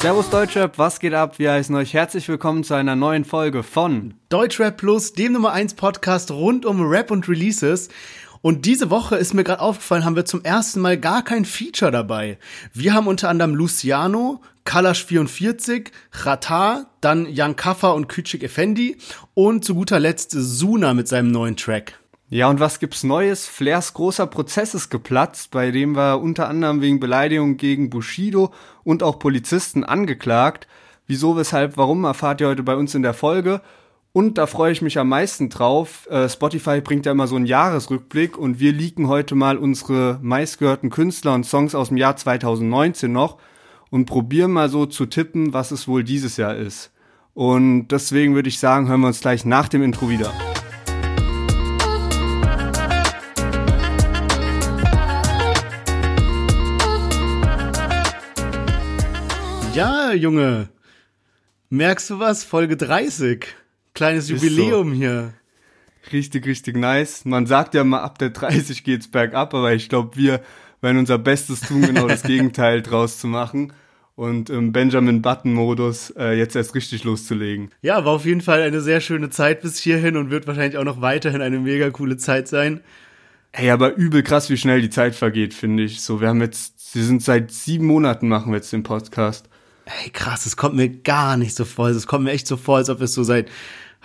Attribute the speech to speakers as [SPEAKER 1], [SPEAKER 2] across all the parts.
[SPEAKER 1] Servus Deutschrap, was geht ab? Wir heißen euch herzlich willkommen zu einer neuen Folge von
[SPEAKER 2] Deutschrap Plus, dem Nummer 1 Podcast rund um Rap und Releases. Und diese Woche ist mir gerade aufgefallen, haben wir zum ersten Mal gar kein Feature dabei. Wir haben unter anderem Luciano, Kalash 44, Rata, dann Jan Kaffer und Küçük Effendi und zu guter Letzt Suna mit seinem neuen Track.
[SPEAKER 1] Ja, und was gibt's Neues? Flairs großer Prozess ist geplatzt, bei dem war unter anderem wegen Beleidigung gegen Bushido und auch Polizisten angeklagt. Wieso, weshalb, warum erfahrt ihr heute bei uns in der Folge. Und da freue ich mich am meisten drauf. Äh, Spotify bringt ja immer so einen Jahresrückblick und wir leaken heute mal unsere meistgehörten Künstler und Songs aus dem Jahr 2019 noch und probieren mal so zu tippen, was es wohl dieses Jahr ist. Und deswegen würde ich sagen, hören wir uns gleich nach dem Intro wieder.
[SPEAKER 2] Junge. Merkst du was? Folge 30. Kleines
[SPEAKER 1] Ist
[SPEAKER 2] Jubiläum hier.
[SPEAKER 1] Richtig, richtig nice. Man sagt ja mal, ab der 30 geht's bergab, aber ich glaube, wir werden unser Bestes tun, genau das Gegenteil draus zu machen und im Benjamin Button-Modus äh, jetzt erst richtig loszulegen.
[SPEAKER 2] Ja, war auf jeden Fall eine sehr schöne Zeit bis hierhin und wird wahrscheinlich auch noch weiterhin eine mega coole Zeit sein.
[SPEAKER 1] Ey, aber übel krass, wie schnell die Zeit vergeht, finde ich. So, wir haben jetzt, wir sind seit sieben Monaten machen wir jetzt den Podcast.
[SPEAKER 2] Ey, krass, es kommt mir gar nicht so vor. Es kommt mir echt so vor, als ob es so seit,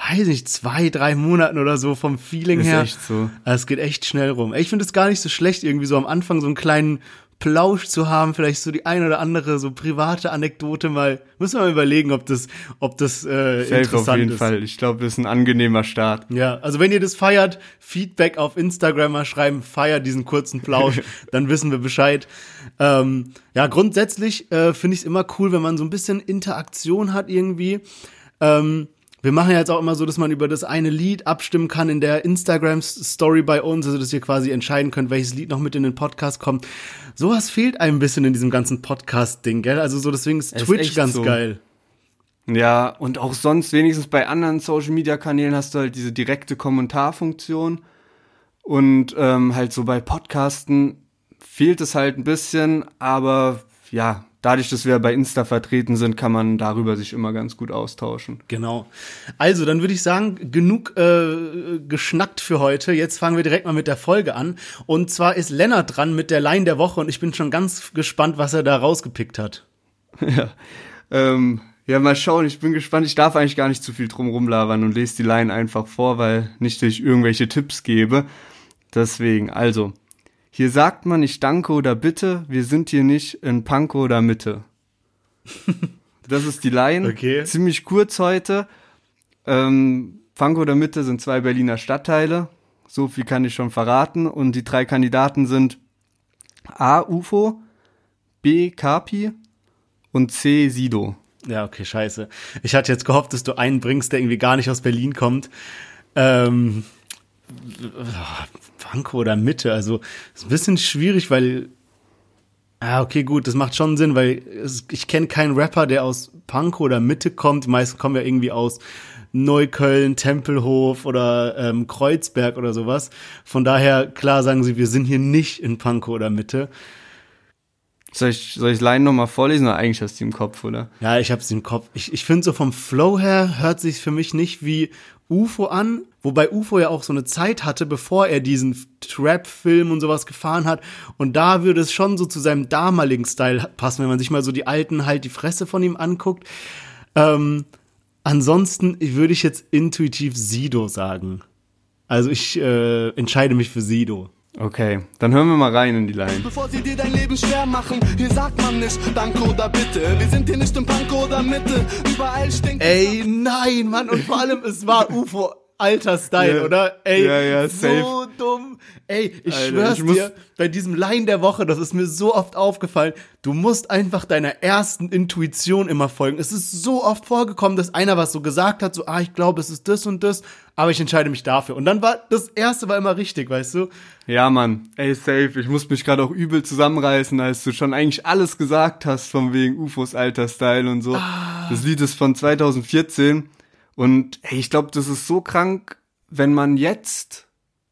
[SPEAKER 2] weiß nicht, zwei, drei Monaten oder so vom Feeling
[SPEAKER 1] Ist
[SPEAKER 2] her.
[SPEAKER 1] echt so.
[SPEAKER 2] Also Es geht echt schnell rum. Ich finde es gar nicht so schlecht, irgendwie so am Anfang so einen kleinen Plausch zu haben, vielleicht so die ein oder andere so private Anekdote mal. Müssen wir mal überlegen, ob das, ob das äh,
[SPEAKER 1] Safe
[SPEAKER 2] interessant
[SPEAKER 1] auf jeden
[SPEAKER 2] ist.
[SPEAKER 1] Fall. Ich glaube, das ist ein angenehmer Start.
[SPEAKER 2] Ja, also wenn ihr das feiert, Feedback auf Instagram mal schreiben, feiert diesen kurzen Plausch, dann wissen wir Bescheid. Ähm, ja, grundsätzlich äh, finde ich es immer cool, wenn man so ein bisschen Interaktion hat irgendwie. Ähm, wir machen ja jetzt auch immer so, dass man über das eine Lied abstimmen kann in der Instagram-Story bei uns, also dass ihr quasi entscheiden könnt, welches Lied noch mit in den Podcast kommt. Sowas fehlt einem ein bisschen in diesem ganzen Podcast-Ding, gell? Also so, deswegen ist
[SPEAKER 1] Ist
[SPEAKER 2] Twitch
[SPEAKER 1] echt
[SPEAKER 2] ganz
[SPEAKER 1] so.
[SPEAKER 2] geil.
[SPEAKER 1] Ja, und auch sonst, wenigstens bei anderen Social-Media-Kanälen hast du halt diese direkte Kommentarfunktion. Und ähm, halt so bei Podcasten fehlt es halt ein bisschen, aber ja, dadurch, dass wir bei Insta vertreten sind, kann man darüber sich immer ganz gut austauschen.
[SPEAKER 2] Genau. Also, dann würde ich sagen, genug äh, geschnackt für heute. Jetzt fangen wir direkt mal mit der Folge an. Und zwar ist Lennart dran mit der Line der Woche und ich bin schon ganz gespannt, was er da rausgepickt hat.
[SPEAKER 1] ja. Ähm, ja, mal schauen, ich bin gespannt. Ich darf eigentlich gar nicht zu viel drum rumlabern und lese die Line einfach vor, weil nicht, dass ich irgendwelche Tipps gebe. Deswegen, also, hier sagt man nicht Danke oder Bitte, wir sind hier nicht in Pankow oder Mitte. Das ist die Line.
[SPEAKER 2] Okay.
[SPEAKER 1] Ziemlich kurz heute. Ähm, Pankow oder Mitte sind zwei Berliner Stadtteile. So viel kann ich schon verraten. Und die drei Kandidaten sind A. UFO, B. Kapi und C. Sido.
[SPEAKER 2] Ja, okay, scheiße. Ich hatte jetzt gehofft, dass du einen bringst, der irgendwie gar nicht aus Berlin kommt. Ähm, Pankow oder Mitte, also ist ein bisschen schwierig, weil Ah, okay, gut, das macht schon Sinn, weil es, ich kenne keinen Rapper, der aus Pankow oder Mitte kommt. Die meisten kommen ja irgendwie aus Neukölln, Tempelhof oder ähm, Kreuzberg oder sowas. Von daher, klar sagen sie, wir sind hier nicht in Pankow oder Mitte.
[SPEAKER 1] Soll ich, soll ich Line nochmal vorlesen oder eigentlich hast du im Kopf, oder?
[SPEAKER 2] Ja, ich hab's im Kopf. Ich, ich finde so vom Flow her hört sich für mich nicht wie UFO an, wobei UFO ja auch so eine Zeit hatte, bevor er diesen Trap-Film und sowas gefahren hat. Und da würde es schon so zu seinem damaligen Style passen, wenn man sich mal so die alten halt die Fresse von ihm anguckt. Ähm, ansonsten würde ich jetzt intuitiv Sido sagen. Also ich äh, entscheide mich für Sido.
[SPEAKER 1] Okay, dann hören wir mal rein in die Line.
[SPEAKER 3] Bevor sie dir dein Leben schwer machen, hier sagt man nicht Danke oder Bitte. Wir sind hier nicht in Pankow oder Mitte, überall stinkt
[SPEAKER 2] Ey, nein, Mann, und vor allem, es war UFO alter Style,
[SPEAKER 1] Ja.
[SPEAKER 2] oder? Ey,
[SPEAKER 1] Ja, ja,
[SPEAKER 2] so dumm. Ey, ich
[SPEAKER 1] Alter,
[SPEAKER 2] schwör's
[SPEAKER 1] ich
[SPEAKER 2] dir, bei diesem Line der Woche, das ist mir so oft aufgefallen, du musst einfach deiner ersten Intuition immer folgen. Es ist so oft vorgekommen, dass einer was so gesagt hat, so, ah, ich glaube, es ist das und das, aber ich entscheide mich dafür. Und dann war, das erste war immer richtig, weißt du?
[SPEAKER 1] Ja, Mann, ey, safe. Ich muss mich gerade auch übel zusammenreißen, als du schon eigentlich alles gesagt hast, von wegen UFOs alter Style und so. Das Lied ist von 2014 und ey, ich glaube, das ist so krank, wenn man jetzt,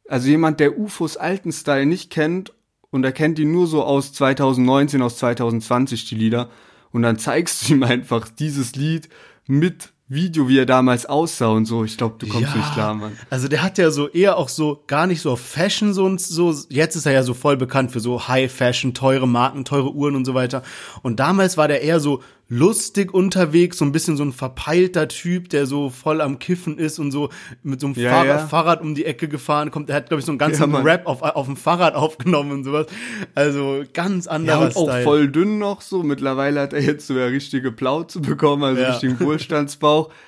[SPEAKER 1] also jemand, der UFOs alten Style nicht kennt und er kennt die nur so aus 2019, aus 2020, die Lieder, und dann zeigst du ihm einfach dieses Lied mit Video, wie er damals aussah und so. Ich glaube, du kommst nicht klar, Mann.
[SPEAKER 2] Also der hat ja so eher auch so gar nicht so auf Fashion so und so. Jetzt ist er ja so voll bekannt für so High Fashion, teure Marken, teure Uhren und so weiter. Und damals war der eher so lustig unterwegs, so ein bisschen so ein verpeilter Typ, der so voll am Kiffen ist und so mit so einem
[SPEAKER 1] Ja,
[SPEAKER 2] Fahrrad,
[SPEAKER 1] ja.
[SPEAKER 2] Fahrrad um die Ecke gefahren kommt. Er hat, glaube ich, so einen ganzen
[SPEAKER 1] Ja.
[SPEAKER 2] Rap auf, auf dem Fahrrad aufgenommen und sowas. Also ganz
[SPEAKER 1] Ja,
[SPEAKER 2] anderer
[SPEAKER 1] und auch
[SPEAKER 2] Style.
[SPEAKER 1] voll dünn noch so. Mittlerweile hat er jetzt so eine richtige Plauze bekommen, also
[SPEAKER 2] Ja.
[SPEAKER 1] richtigen Wohlstandsbauch.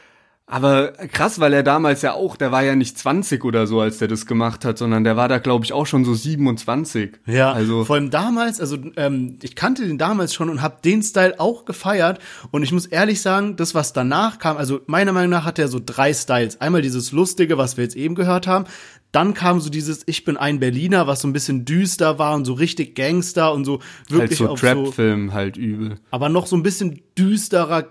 [SPEAKER 1] Aber krass, weil er damals ja auch, der war ja nicht 20 oder so, als der das gemacht hat, sondern der war da, glaube ich, auch schon so 27.
[SPEAKER 2] Ja,
[SPEAKER 1] also
[SPEAKER 2] vor allem damals, also ähm, ich kannte den damals schon und habe den Style auch gefeiert. Und ich muss ehrlich sagen, das, was danach kam, also meiner Meinung nach hat er so drei Styles. Einmal dieses Lustige, was wir jetzt eben gehört haben. Dann kam so dieses Ich bin ein Berliner, was so ein bisschen düster war und so richtig Gangster und so
[SPEAKER 1] halt
[SPEAKER 2] wirklich
[SPEAKER 1] so
[SPEAKER 2] auf so,
[SPEAKER 1] Trap-Film halt übel.
[SPEAKER 2] aber noch so ein bisschen düsterer,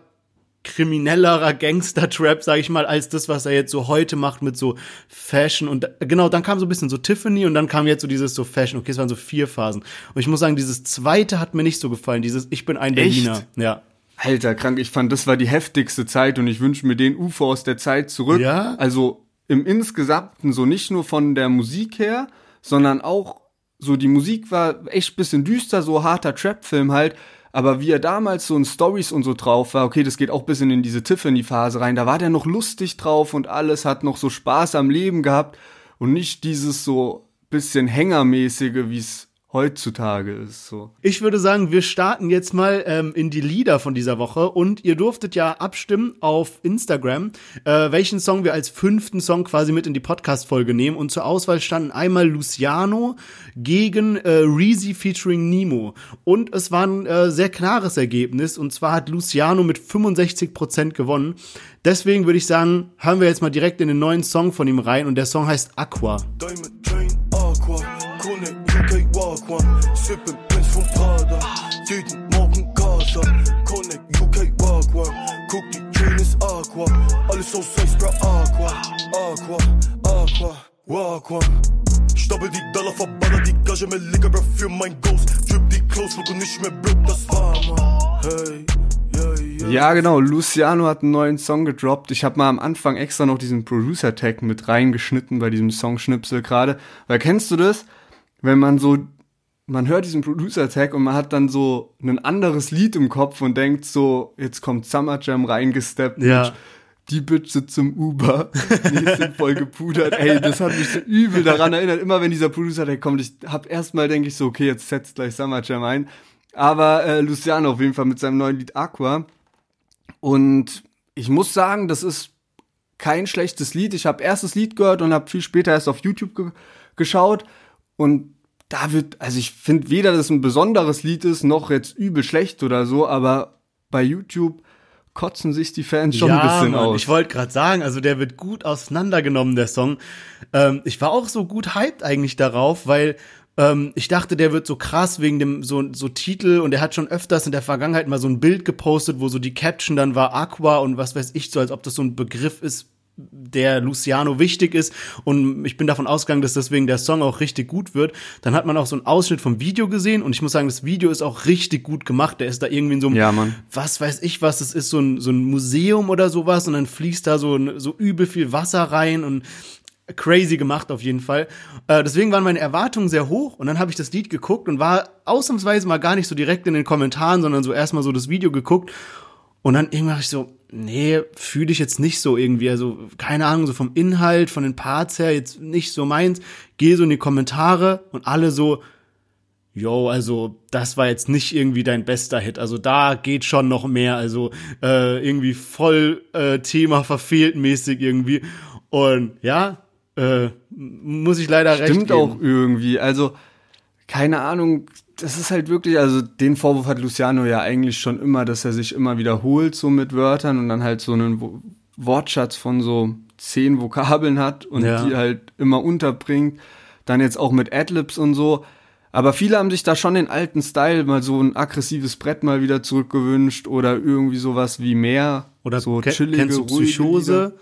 [SPEAKER 2] kriminellerer Gangster-Trap, sag ich mal, als das, was er jetzt so heute macht mit so Fashion und genau, dann kam so ein bisschen so Tiffany und dann kam jetzt so dieses so Fashion. Okay, es waren so vier Phasen. Und ich muss sagen, dieses zweite hat mir nicht so gefallen, dieses Ich bin ein
[SPEAKER 1] Echt?
[SPEAKER 2] Berliner. Ja.
[SPEAKER 1] Alter, krank, ich fand, das war die heftigste Zeit und ich wünsche mir den UFO aus der Zeit zurück.
[SPEAKER 2] Ja?
[SPEAKER 1] Also im Insgesamten, so nicht nur von der Musik her, sondern auch so die Musik war echt bisschen düster, so harter Trap-Film halt. Aber wie er damals so in Stories und so drauf war, okay, das geht auch bisschen in diese Tiffany-Phase rein, da war der noch lustig drauf und alles, hat noch so Spaß am Leben gehabt und nicht dieses so bisschen Hängermäßige, wie es heutzutage ist. So.
[SPEAKER 2] Ich würde sagen, wir starten jetzt mal ähm, in die Lieder von dieser Woche und ihr durftet ja abstimmen auf Instagram, äh, welchen Song wir als fünften Song quasi mit in die Podcast-Folge nehmen. Und zur Auswahl standen einmal Luciano gegen äh, Reezy featuring Nemo. Und es war ein äh, sehr klares Ergebnis und zwar hat Luciano mit 65% gewonnen. Deswegen würde ich sagen, hören wir jetzt mal direkt in den neuen Song von ihm rein und der Song heißt Aqua.
[SPEAKER 4] Diamond Chain One, Sippin' Prince von Prada, jeden Morgen Gaza, Connect UK One, guck die Chain Aqua, alles aus Eis, bra Aqua, Aqua, Aqua, One. Stapel die Dollar, verballer die Gage, mehr Liquor, bra für mein Ghost, drip die Clothes, look nicht mehr broke, das war man. Hey.
[SPEAKER 1] Ja, genau. Luciano hat einen neuen Song gedroppt. Ich habe mal am Anfang extra noch diesen Producer-Tag mit reingeschnitten bei diesem Songschnipsel gerade. Weil kennst du das? Wenn man so, man hört diesen Producer-Tag und man hat dann so ein anderes Lied im Kopf und denkt so, jetzt kommt Summer Jam reingesteppt.
[SPEAKER 2] Ja.
[SPEAKER 1] Die Bitch sitzt im Uber. Die sind voll gepudert. Ey, das hat mich so übel daran erinnert. Immer wenn dieser Producer-Tag kommt, ich hab erstmal denke ich so, okay, jetzt setzt gleich Summer Jam ein. Aber äh, Luciano auf jeden Fall mit seinem neuen Lied Aqua. Und ich muss sagen, das ist kein schlechtes Lied. Ich habe erst das Lied gehört und habe viel später erst auf YouTube ge geschaut. Und da wird, also ich finde weder, dass es ein besonderes Lied ist, noch jetzt übel schlecht oder so, aber bei YouTube kotzen sich die Fans schon ein bisschen
[SPEAKER 2] Mann,
[SPEAKER 1] aus.
[SPEAKER 2] Ich wollte gerade sagen, also der wird gut auseinandergenommen, der Song. Ähm, ich war auch so gut hyped eigentlich darauf, weil ähm, ich dachte, der wird so krass wegen dem so, so Titel und er hat schon öfters in der Vergangenheit mal so ein Bild gepostet, wo so die Caption dann war Aqua und was weiß ich so, als ob das so ein Begriff ist, der Luciano wichtig ist und ich bin davon ausgegangen, dass deswegen der Song auch richtig gut wird. Dann hat man auch so einen Ausschnitt vom Video gesehen und ich muss sagen, das Video ist auch richtig gut gemacht. Der ist da irgendwie in so einem,
[SPEAKER 1] Ja,
[SPEAKER 2] was weiß ich was, das ist so ein, so ein Museum oder sowas und dann fließt da so, so übel viel Wasser rein und crazy gemacht auf jeden Fall. Äh, deswegen waren meine Erwartungen sehr hoch und dann habe ich das Lied geguckt und war ausnahmsweise mal gar nicht so direkt in den Kommentaren, sondern so erstmal so das Video geguckt und dann irgendwann ich so, nee, fühle ich jetzt nicht so irgendwie. Also, keine Ahnung, so vom Inhalt, von den Parts her, jetzt nicht so meins. Gehe so in die Kommentare und alle so, yo, also, das war jetzt nicht irgendwie dein bester Hit. Also, da geht schon noch mehr. Also, äh, irgendwie voll äh, Thema verfehlt mäßig irgendwie. Und ja, äh, muss ich leider recht
[SPEAKER 1] Stimmt auch irgendwie. Also, keine Ahnung, das ist halt wirklich, also den Vorwurf hat Luciano ja eigentlich schon immer, dass er sich immer wiederholt so mit Wörtern und dann halt so einen Wo- Wortschatz von so zehn Vokabeln hat und
[SPEAKER 2] Ja.
[SPEAKER 1] die halt immer unterbringt. Dann jetzt auch mit Adlibs und so. Aber viele haben sich da schon den alten Style, mal so ein aggressives Brett mal wieder zurückgewünscht oder irgendwie sowas wie mehr.
[SPEAKER 2] Oder
[SPEAKER 1] so
[SPEAKER 2] ke-
[SPEAKER 1] chillige,
[SPEAKER 2] kennst du. Psychose?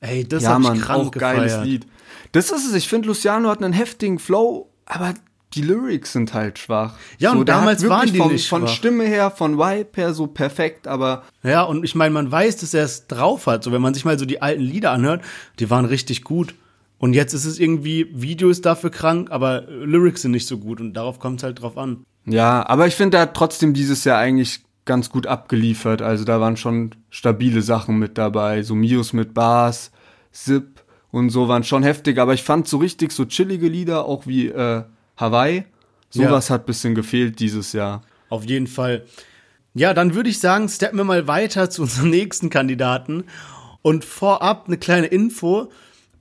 [SPEAKER 2] Ey, das
[SPEAKER 1] ja,
[SPEAKER 2] hab
[SPEAKER 1] Mann,
[SPEAKER 2] ich krank
[SPEAKER 1] auch geiles
[SPEAKER 2] gefeiert.
[SPEAKER 1] Lied. Das ist es. Ich finde, Luciano hat einen heftigen Flow, aber die Lyrics sind halt schwach.
[SPEAKER 2] Ja, und
[SPEAKER 1] der hat
[SPEAKER 2] damals waren die
[SPEAKER 1] von,
[SPEAKER 2] nicht
[SPEAKER 1] Von
[SPEAKER 2] schwach.
[SPEAKER 1] Stimme her, von Vibe her so perfekt, aber
[SPEAKER 2] Ja, und ich meine, man weiß, dass er es drauf hat. So, wenn man sich mal so die alten Lieder anhört, die waren richtig gut. Und jetzt ist es irgendwie, Video ist dafür krank, aber Lyrics sind nicht so gut und darauf kommt es halt drauf an.
[SPEAKER 1] ja, aber ich finde, er hat trotzdem dieses Jahr eigentlich ganz gut abgeliefert. Also da waren schon stabile Sachen mit dabei. So Mios mit Bars, Zip und so waren schon heftig. Aber ich fand so richtig so chillige Lieder, auch wie äh, Hawaii. Sowas hat bisschen gefehlt dieses Jahr.
[SPEAKER 2] Auf jeden Fall. Ja, dann würde ich sagen, steppen wir mal weiter zu unserem nächsten Kandidaten. Und vorab eine kleine Info.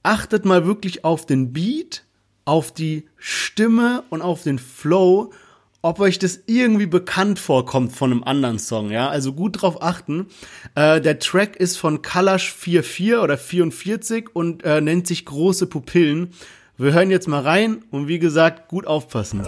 [SPEAKER 2] Achtet mal wirklich auf den Beat, auf die Stimme und auf den Flow, ob euch das irgendwie bekannt vorkommt von einem anderen Song, ja? Also gut drauf achten. Äh, der Track ist von Kalash 44 oder 44 und äh, nennt sich Große Pupillen. Wir hören jetzt mal rein und wie gesagt, gut aufpassen.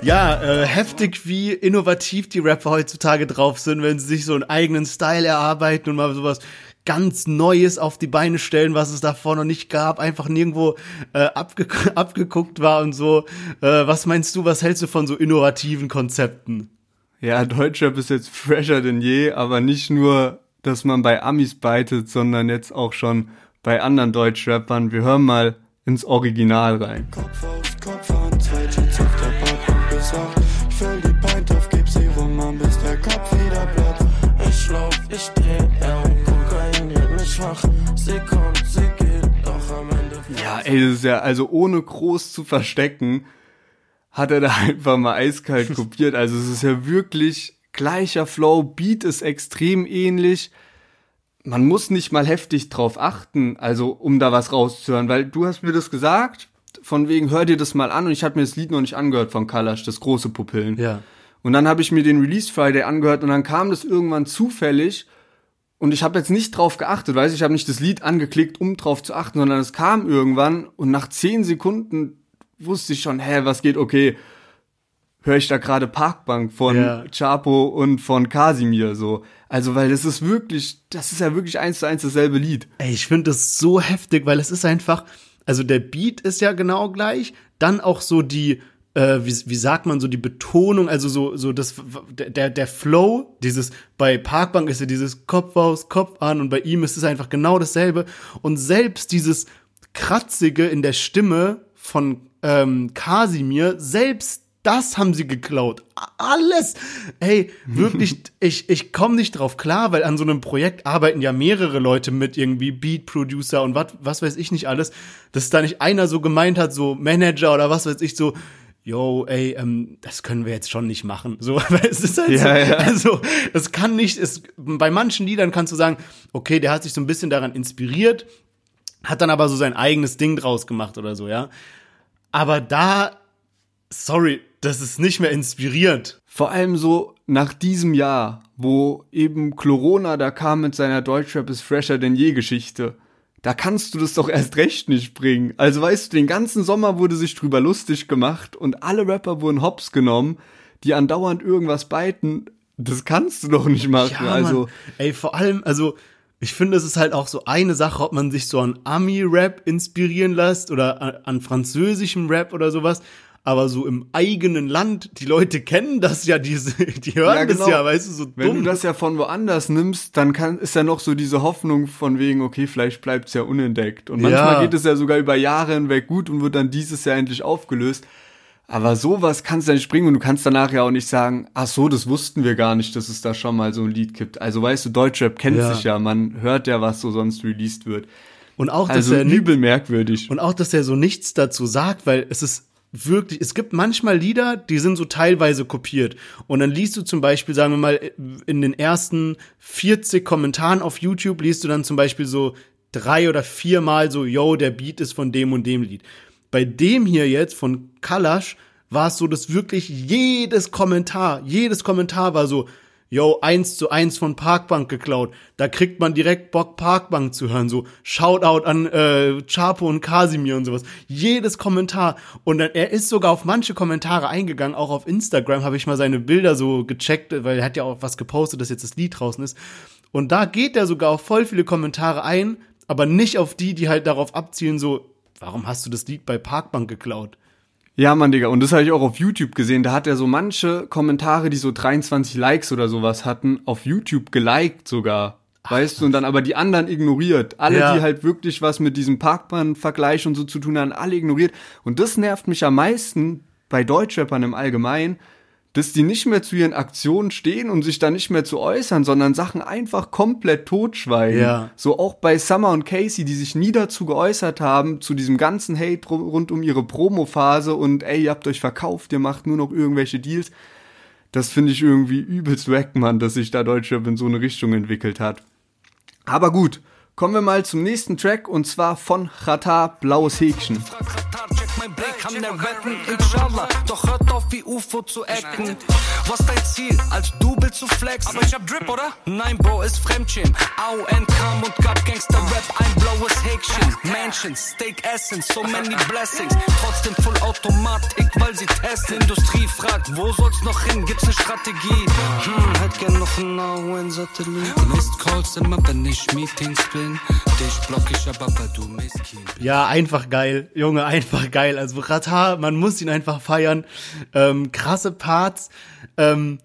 [SPEAKER 2] Ja, äh, heftig, wie innovativ die Rapper heutzutage drauf sind, wenn sie sich so einen eigenen Style erarbeiten und mal sowas ganz Neues auf die Beine stellen, was es davor noch nicht gab, einfach nirgendwo äh, abge abgeguckt war und so. Äh, was meinst du, was hältst du von so innovativen Konzepten?
[SPEAKER 1] Ja, Deutschrap ist jetzt fresher denn je, aber nicht nur, dass man bei Amis beitet, sondern jetzt auch schon bei anderen Deutschrappern. Wir hören mal ins Original rein.
[SPEAKER 4] Kopf aus Kopf an, zwei Jeans auf der Parkbank bis acht. Ich füll die Pint auf, gib sie rum, an, bis der Kopf wieder platt. Ich lauf, ich dreh, er schwach. Sie kommt, sie geht, doch am Ende.
[SPEAKER 1] Ja, ey, das ist ja, also ohne groß zu verstecken, hat er da einfach mal eiskalt kopiert. Also es ist ja wirklich gleicher Flow, Beat ist extrem ähnlich. Man muss nicht mal heftig drauf achten, also um da was rauszuhören, weil du hast mir das gesagt, von wegen hör dir das mal an und ich hatte mir das Lied noch nicht angehört von Kalash, das große Pupillen.
[SPEAKER 2] Ja.
[SPEAKER 1] Und dann habe ich mir den Release Friday angehört und dann kam das irgendwann zufällig und ich habe jetzt nicht drauf geachtet, weiß ich habe nicht das Lied angeklickt, um drauf zu achten, sondern es kam irgendwann und nach zehn Sekunden wusste ich schon, hä, was geht, okay, höre ich da gerade Parkbank von
[SPEAKER 2] Ja.
[SPEAKER 1] Chapo und von Kasimir so. Also, weil das ist wirklich, das ist ja wirklich eins zu eins dasselbe Lied.
[SPEAKER 2] Ey, ich finde das so heftig, weil es ist einfach, also der Beat ist ja genau gleich, dann auch so die, äh, wie, wie sagt man, so die Betonung, also so, so das, der, der Flow, dieses, bei Parkbank ist ja dieses Kopf aus, Kopf an und bei ihm ist es einfach genau dasselbe und selbst dieses Kratzige in der Stimme von ähm, Kasimir, selbst das haben sie geklaut. Alles. Ey, wirklich, ich, ich komme nicht drauf klar, weil an so einem Projekt arbeiten ja mehrere Leute mit, irgendwie Beat Producer und wat, was weiß ich nicht alles, dass da nicht einer so gemeint hat, so Manager oder was weiß ich, so, yo, ey, ähm, das können wir jetzt schon nicht machen. So, weil es ist halt so,
[SPEAKER 1] Ja, ja.
[SPEAKER 2] also, es kann nicht, es, bei manchen Liedern kannst du sagen, okay, der hat sich so ein bisschen daran inspiriert, hat dann aber so sein eigenes Ding draus gemacht oder so, ja. Aber da, sorry, das ist nicht mehr inspirierend.
[SPEAKER 1] Vor allem so nach diesem Jahr, wo eben Corona da kam mit seiner Deutschrap ist fresher denn je Geschichte. Da kannst du das doch erst recht nicht bringen. Also weißt du, den ganzen Sommer wurde sich drüber lustig gemacht und alle Rapper wurden hops genommen, die andauernd irgendwas beiten. Das kannst du doch nicht machen.
[SPEAKER 2] Ja,
[SPEAKER 1] also
[SPEAKER 2] ey, vor allem, also ich finde, es ist halt auch so eine Sache, ob man sich so an Ami-Rap inspirieren lässt oder an, an französischem Rap oder sowas. Aber so im eigenen Land, die Leute kennen das ja, diese, die hören
[SPEAKER 1] Ja, genau.
[SPEAKER 2] das ja, weißt du, so
[SPEAKER 1] Wenn
[SPEAKER 2] dumm.
[SPEAKER 1] du das ja von woanders nimmst, dann kann, ist ja noch so diese Hoffnung von wegen, okay, vielleicht bleibt's ja unentdeckt. Und manchmal
[SPEAKER 2] Ja.
[SPEAKER 1] geht es ja sogar über Jahre hinweg gut und wird dann dieses Jahr endlich aufgelöst. Aber sowas kannst du nicht bringen und du kannst danach ja auch nicht sagen, ach so, das wussten wir gar nicht, dass es da schon mal so ein Lied gibt. Also weißt du, Deutschrap kennt
[SPEAKER 2] Ja.
[SPEAKER 1] sich ja, man hört ja, was so sonst released wird.
[SPEAKER 2] und auch, dass
[SPEAKER 1] Also
[SPEAKER 2] er
[SPEAKER 1] übel merkwürdig.
[SPEAKER 2] Und auch, dass er so nichts dazu sagt, weil es ist wirklich, es gibt manchmal Lieder, die sind so teilweise kopiert. Und dann liest du zum Beispiel, sagen wir mal, in den ersten 40 Kommentaren auf YouTube liest du dann zum Beispiel so drei oder viermal so, yo, der Beat ist von dem und dem Lied. Bei dem hier jetzt von Kalash war es so, dass wirklich jedes Kommentar, jedes Kommentar war so, yo, eins zu eins von Parkbank geklaut. Da kriegt man direkt Bock, Parkbank zu hören. So, Shoutout an äh, Chapo und Kasimir und sowas. Jedes Kommentar. Und dann, er ist sogar auf manche Kommentare eingegangen. Auch auf Instagram habe ich mal seine Bilder so gecheckt, weil er hat ja auch was gepostet, dass jetzt das Lied draußen ist. Und da geht er sogar auf voll viele Kommentare ein, aber nicht auf die, die halt darauf abzielen, so, warum hast du das Lied bei Parkbank geklaut?
[SPEAKER 1] Ja, Mann, Digga. Und das habe ich auch auf YouTube gesehen. Da hat er so manche Kommentare, die so 23 Likes oder sowas hatten, auf YouTube geliked sogar. weißt du, und dann aber die anderen ignoriert. Alle,
[SPEAKER 2] Ja.
[SPEAKER 1] die halt wirklich was mit diesem Parkbahn-Vergleich und so zu tun haben, alle ignoriert. Und das nervt mich am meisten bei Deutschrappern im Allgemeinen, dass die nicht mehr zu ihren Aktionen stehen und sich da nicht mehr zu äußern, sondern Sachen einfach komplett totschweigen.
[SPEAKER 2] Ja.
[SPEAKER 1] So auch bei Summer und Casey, die sich nie dazu geäußert haben, zu diesem ganzen Hate ru- rund um ihre Promophase und ey, ihr habt euch verkauft, ihr macht nur noch irgendwelche Deals. Das finde ich irgendwie übelst wack, Mann, dass sich da Deutschrap in so eine Richtung entwickelt hat. Aber gut, kommen wir mal zum nächsten Track und zwar von Chata Blaues Häkchen.
[SPEAKER 5] Check mein kann der retten, inshallah. Doch hört auf wie UFO zu acten. Was dein Ziel? Als Double zu flexen? Aber ich hab Drip, oder? Nein, Bro, ist Fremdschämen. AON kam und gab Gangster-Rap ein blaues Häkchen. Mansions, Steak Essen, so many blessings. Trotzdem voll Automatik, weil sie testen. Industrie fragt, wo soll's noch hin? Gibt's ne Strategie? Hm, hätt gern noch einen AON-Satellit. Missed Calls immer, wenn ich Meetings bin. Dich block ich aber, weil du bist.
[SPEAKER 2] Ja, einfach geil. Junge, einfach geil. Also Rata, man muss ihn einfach feiern. Ähm, krasse Parts. Ähm,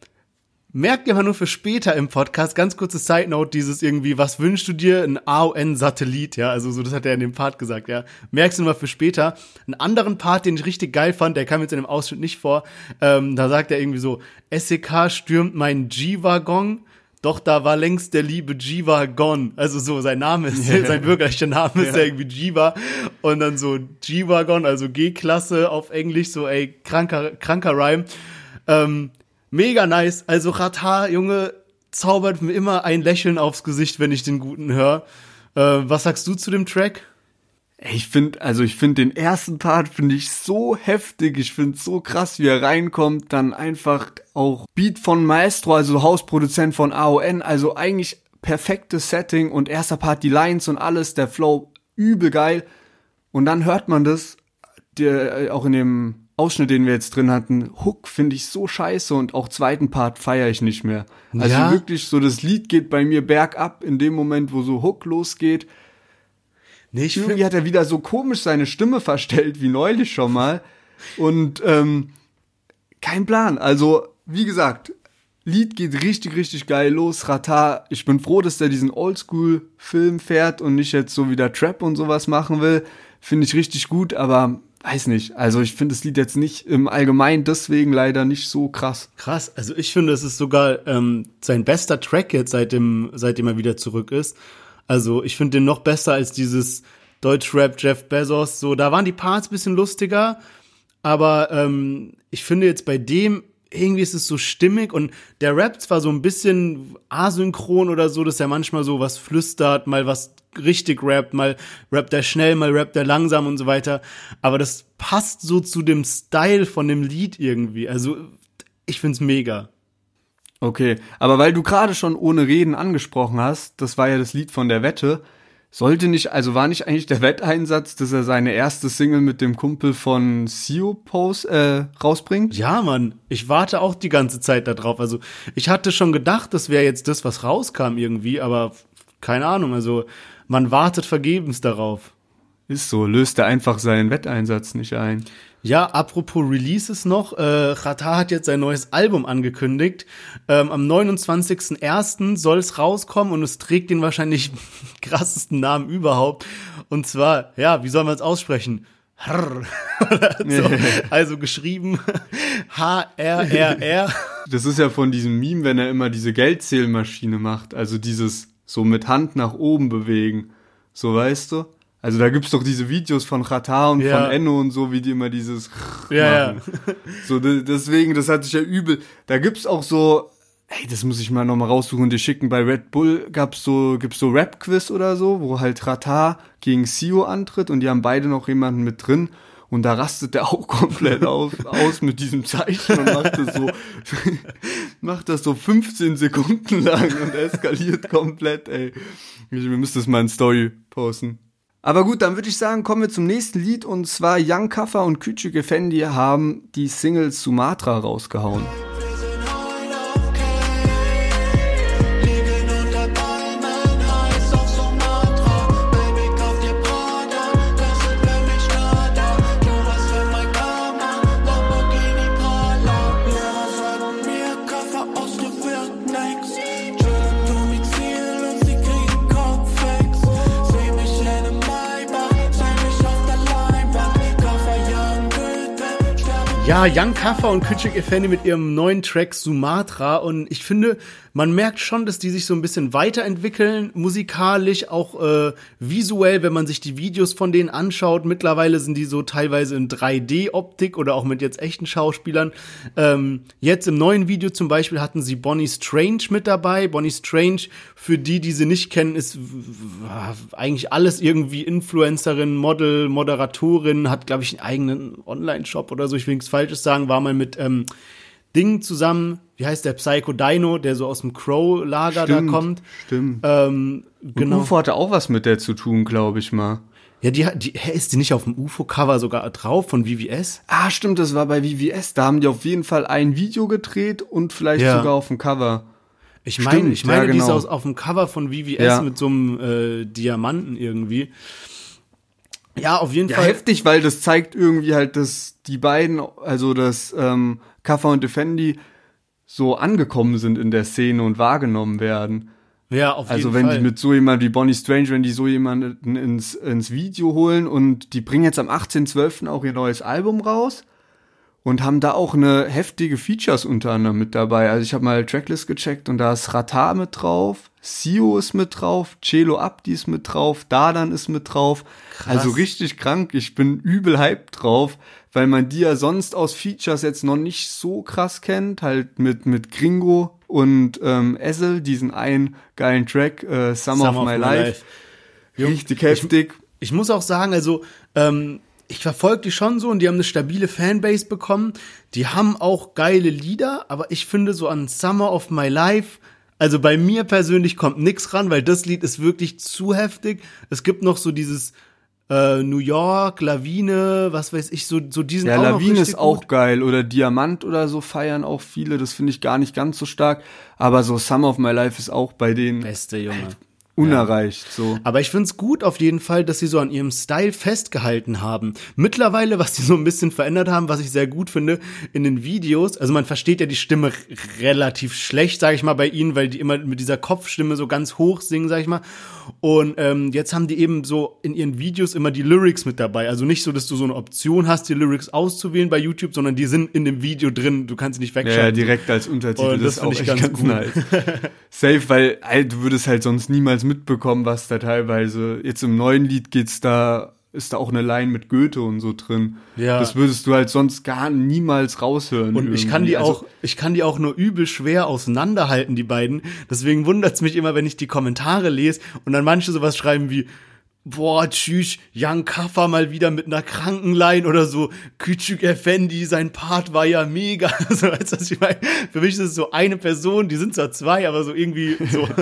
[SPEAKER 2] merkt ihr mal nur für später im Podcast, ganz kurze Side Note, dieses irgendwie, was wünschst du dir? Ein AON-Satellit, ja, also so, das hat er in dem Part gesagt, ja. Merkst du mal für später. Einen anderen Part, den ich richtig geil fand, der kam jetzt in dem Ausschnitt nicht vor, ähm, da sagt er irgendwie so, SEK stürmt mein G-Waggon, doch da war längst der liebe Jiva gone. Also so, sein Name ist, sein bürgerlicher Name ist ja irgendwie Jiva. Und dann so Jiva gone, also G-Klasse auf Englisch, so ey, kranker, kranker Rhyme. Ähm, mega nice. Also Rata, Junge, zaubert mir immer ein Lächeln aufs Gesicht, wenn ich den Guten höre. Äh, was sagst du zu dem Track?
[SPEAKER 1] Ich finde, also ich finde den ersten Part finde ich so heftig, ich finde so krass, wie er reinkommt, dann einfach auch Beat von Maestro, also Hausproduzent von AON, also eigentlich perfektes Setting und erster Part die Lines und alles, der Flow übel geil und dann hört man das, der äh, auch in dem Ausschnitt, den wir jetzt drin hatten, Hook finde ich so scheiße und auch zweiten Part feiere ich nicht mehr. Also
[SPEAKER 2] Ja?
[SPEAKER 1] wirklich so, das Lied geht bei mir bergab in dem Moment, wo so Hook losgeht.
[SPEAKER 2] Nee, ich
[SPEAKER 1] Irgendwie hat er wieder so komisch seine Stimme verstellt, wie neulich schon mal. Und ähm, kein Plan. Also, wie gesagt, Lied geht richtig, richtig geil los. Rata, ich bin froh, dass der diesen Oldschool-Film fährt und nicht jetzt so wieder Trap und sowas machen will. Finde ich richtig gut, aber weiß nicht. Also, ich finde das Lied jetzt nicht im Allgemeinen deswegen leider nicht so krass.
[SPEAKER 2] Krass, also ich finde, es ist sogar ähm, sein bester Track jetzt, seitdem, seitdem er wieder zurück ist. Also ich finde den noch besser als dieses Deutschrap Jeff Bezos. So, da waren die Parts bisschen lustiger, aber ähm, ich finde jetzt bei dem irgendwie ist es so stimmig und der Rap zwar so ein bisschen asynchron oder so, dass er manchmal so was flüstert, mal was richtig rappt, mal rappt er schnell, mal rappt er langsam und so weiter. Aber das passt so zu dem Style von dem Lied irgendwie. Also ich find's mega.
[SPEAKER 1] Okay, aber weil du gerade schon ohne Reden angesprochen hast, das war ja das Lied von der Wette, sollte nicht, also war nicht eigentlich der Wetteinsatz, dass er seine erste Single mit dem Kumpel von Sio Post äh, rausbringt?
[SPEAKER 2] Ja, Mann, ich warte auch die ganze Zeit da drauf. Also ich hatte schon gedacht, das wäre jetzt das, was rauskam irgendwie, aber keine Ahnung. Also man wartet vergebens darauf.
[SPEAKER 1] Ist so, löst er einfach seinen Wetteinsatz nicht ein.
[SPEAKER 2] Ja, apropos Releases noch, äh, Rata hat jetzt sein neues Album angekündigt. Ähm, am 29.01. soll es rauskommen und es trägt den wahrscheinlich krassesten Namen überhaupt. Und zwar, ja, wie soll man es aussprechen? So, also geschrieben H-R-R-R.
[SPEAKER 1] Das ist ja von diesem Meme, wenn er immer diese Geldzählmaschine macht, also dieses so mit Hand nach oben bewegen. So weißt du? Also da gibt's doch diese Videos von Chata und
[SPEAKER 2] Ja.
[SPEAKER 1] von Enno und so, wie die immer dieses
[SPEAKER 2] Ja,
[SPEAKER 1] machen. So, de- deswegen, das hat sich ja übel. Da gibt's auch so, ey, das muss ich mal nochmal raussuchen und dir schicken. Bei Red Bull gab's so, gibt's so Rap-Quiz oder so, wo halt Rata gegen Sio antritt und die haben beide noch jemanden mit drin. Und da rastet der auch komplett auf, aus mit diesem Zeichen und macht das so, macht das so 15 Sekunden lang und eskaliert komplett, ey. Wir müssen das mal in Story posten. Aber gut, dann würde ich sagen, kommen wir zum nächsten Lied und zwar Young Kaffer und Küçük Efendi haben die Single Sumatra rausgehauen.
[SPEAKER 2] Ja, Young Kaffer und Küçük Efendi mit ihrem neuen Track Sumatra und ich finde, man merkt schon, dass die sich so ein bisschen weiterentwickeln, musikalisch, auch äh, visuell, wenn man sich die Videos von denen anschaut. Mittlerweile sind die so teilweise in 3D-Optik oder auch mit jetzt echten Schauspielern. Ähm, jetzt im neuen Video zum Beispiel hatten sie Bonnie Strange mit dabei. Bonnie Strange, für die, die sie nicht kennen, ist eigentlich alles irgendwie Influencerin, Model, Moderatorin, hat, glaube ich, einen eigenen Online-Shop oder so. Ich will nichts Falsches sagen, war mal mit ähm, Ding zusammen, wie heißt der Psycho Dino, der so aus dem Crow-Lager da kommt.
[SPEAKER 1] Stimmt.
[SPEAKER 2] Ähm, genau.
[SPEAKER 1] UFO hatte auch was mit der zu tun, glaube ich mal.
[SPEAKER 2] Ja, die, die hä, ist die nicht auf dem UFO-Cover sogar drauf von VVS?
[SPEAKER 1] Ah, stimmt, das war bei VVS. Da haben die auf jeden Fall ein Video gedreht und vielleicht
[SPEAKER 2] Ja.
[SPEAKER 1] sogar auf dem Cover.
[SPEAKER 2] Ich meine, ich meine,
[SPEAKER 1] ja,
[SPEAKER 2] die ist
[SPEAKER 1] genau.
[SPEAKER 2] aus, auf dem Cover von VVS
[SPEAKER 1] Ja.
[SPEAKER 2] mit so einem äh, Diamanten irgendwie. Ja, auf jeden
[SPEAKER 1] Ja,
[SPEAKER 2] Fall.
[SPEAKER 1] heftig, weil das zeigt irgendwie halt, dass die beiden, also dass ähm, Kaffer und Defendi so angekommen sind in der Szene und wahrgenommen werden.
[SPEAKER 2] Ja, auf
[SPEAKER 1] Also
[SPEAKER 2] jeden
[SPEAKER 1] wenn
[SPEAKER 2] Fall.
[SPEAKER 1] die mit so jemand wie Bonnie Strange, wenn die so jemanden ins, ins Video holen und die bringen jetzt am 18.12. auch ihr neues Album raus und haben da auch eine heftige Features unter anderem mit dabei. Also ich habe mal Tracklist gecheckt und da ist Rata mit drauf, Sio ist mit drauf, Celo Abdi ist mit drauf, Dadan ist mit drauf. Also richtig krank. Ich bin übel hyped drauf, weil man die ja sonst aus Features jetzt noch nicht so krass kennt. Halt mit, mit Gringo und ähm, Essel, diesen einen geilen Track, äh, Summer, of, My, Life. Richtig heftig.
[SPEAKER 2] Ich muss auch sagen, also ähm, ich verfolge die schon so und die haben eine stabile Fanbase bekommen. Die haben auch geile Lieder, aber ich finde so an Summer of My Life, also bei mir persönlich kommt nix ran, weil das Lied ist wirklich zu heftig. Es gibt noch so dieses äh, New York, Lawine, was weiß ich, so, so diesen
[SPEAKER 1] Ja,
[SPEAKER 2] auch
[SPEAKER 1] Lawine ist auch
[SPEAKER 2] gut.
[SPEAKER 1] geil. Oder Diamant oder so feiern auch viele. Das finde ich gar nicht ganz so stark. Aber so Summer of My Life ist auch bei denen
[SPEAKER 2] Beste, Junge.
[SPEAKER 1] Unerreicht. So.
[SPEAKER 2] Aber ich find's gut auf jeden Fall, dass sie so an ihrem Style festgehalten haben. Mittlerweile, was sie so ein bisschen verändert haben, was ich sehr gut finde, in den Videos, also man versteht ja die Stimme relativ schlecht, sage ich mal, bei ihnen, weil die immer mit dieser Kopfstimme so ganz hoch singen, sag ich mal. Und ähm, jetzt haben die eben so in ihren Videos immer die Lyrics mit dabei. Also nicht so, dass du so eine Option hast, die Lyrics auszuwählen bei YouTube, sondern die sind in dem Video drin. Du kannst sie nicht
[SPEAKER 1] Ja,
[SPEAKER 2] wegschalten.
[SPEAKER 1] direkt als Untertitel.
[SPEAKER 2] Und das
[SPEAKER 1] ist auch echt
[SPEAKER 2] ganz gut.
[SPEAKER 1] nice. Safe, weil halt, du würdest halt sonst niemals mitbekommen, was da teilweise. Jetzt im neuen Lied geht's da, ist da auch eine Line mit Goethe und so drin.
[SPEAKER 2] Ja.
[SPEAKER 1] Das würdest du halt sonst gar niemals raushören.
[SPEAKER 2] Und ich kann
[SPEAKER 1] irgendwie.
[SPEAKER 2] die
[SPEAKER 1] Also,
[SPEAKER 2] auch, ich kann die auch nur übel schwer auseinanderhalten, die beiden. Deswegen wundert's mich immer, wenn ich die Kommentare lese und dann manche sowas schreiben wie, boah, tschüss, Young Kaffer mal wieder mit einer Krankenline oder so, Küçük Effendi, sein Part war ja mega. So, weißt du, was ich meine? Für mich ist es so eine Person, die sind zwar zwei, aber so irgendwie so.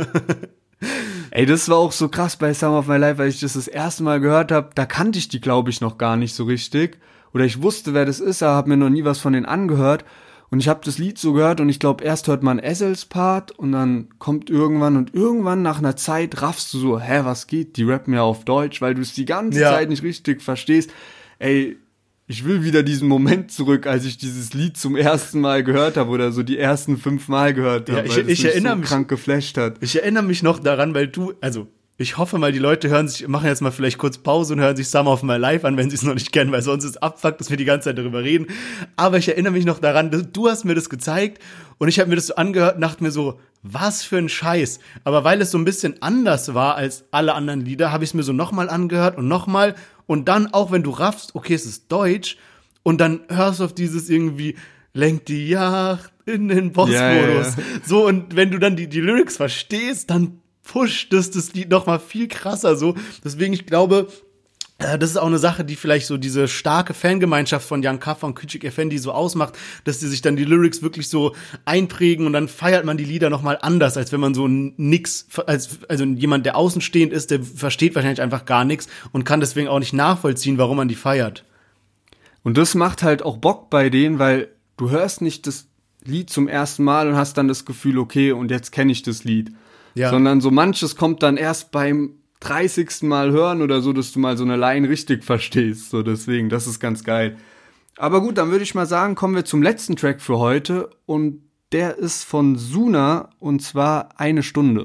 [SPEAKER 1] Ey, das war auch so krass bei Summer of My Life, weil ich das das erste Mal gehört habe. Da kannte ich die, glaube ich, noch gar nicht so richtig. Oder ich wusste, wer das ist, aber habe mir noch nie was von denen angehört. Und ich habe das Lied so gehört und ich glaube, erst hört man Essels Part und dann kommt irgendwann und irgendwann nach einer Zeit raffst du so, hä, was geht? Die rappen ja auf Deutsch, weil du es die ganze
[SPEAKER 2] Ja.
[SPEAKER 1] Zeit nicht richtig verstehst. Ey, ich will wieder diesen Moment zurück, als ich dieses Lied zum ersten Mal gehört habe oder so die ersten fünf Mal gehört habe,
[SPEAKER 2] Ja, ich-
[SPEAKER 1] weil
[SPEAKER 2] ich
[SPEAKER 1] mich
[SPEAKER 2] erinnere
[SPEAKER 1] so
[SPEAKER 2] mich-
[SPEAKER 1] krank geflasht hat.
[SPEAKER 2] Ich erinnere mich noch daran, weil du, also ich hoffe mal, die Leute hören sich, machen jetzt mal vielleicht kurz Pause und hören sich Summer of My Life an, wenn sie es noch nicht kennen, weil sonst ist Abfuck, dass wir die ganze Zeit darüber reden. Aber ich erinnere mich noch daran, dass, du hast mir das gezeigt und ich habe mir das so angehört und dachte mir so, was für ein Scheiß. Aber weil es so ein bisschen anders war als alle anderen Lieder, habe ich es mir so nochmal angehört und nochmal und dann auch, wenn du raffst, okay, es ist Deutsch und dann hörst du auf dieses irgendwie, lenkt die Yacht in den Bossmodus.
[SPEAKER 1] Ja, ja.
[SPEAKER 2] So, und wenn du dann die, die Lyrics verstehst, dann pusht das das Lied noch mal viel krasser so. Deswegen, ich glaube, das ist auch eine Sache, die vielleicht so diese starke Fangemeinschaft von Jan Kaffer und Küçük Effendi so ausmacht, dass die sich dann die Lyrics wirklich so einprägen und dann feiert man die Lieder nochmal anders, als wenn man so nix, als, also jemand, der außenstehend ist, der versteht wahrscheinlich einfach gar nichts und kann deswegen auch nicht nachvollziehen, warum man die feiert.
[SPEAKER 1] Und das macht halt auch Bock bei denen, weil du hörst nicht das Lied zum ersten Mal und hast dann das Gefühl, okay, und jetzt kenne ich das Lied.
[SPEAKER 2] Ja.
[SPEAKER 1] Sondern so manches kommt dann erst beim 30. Mal hören oder so, dass du mal so eine Line richtig verstehst. So deswegen, das ist ganz geil. Aber gut, dann würde ich mal sagen, kommen wir zum letzten Track für heute und der ist von Suna und zwar eine Stunde.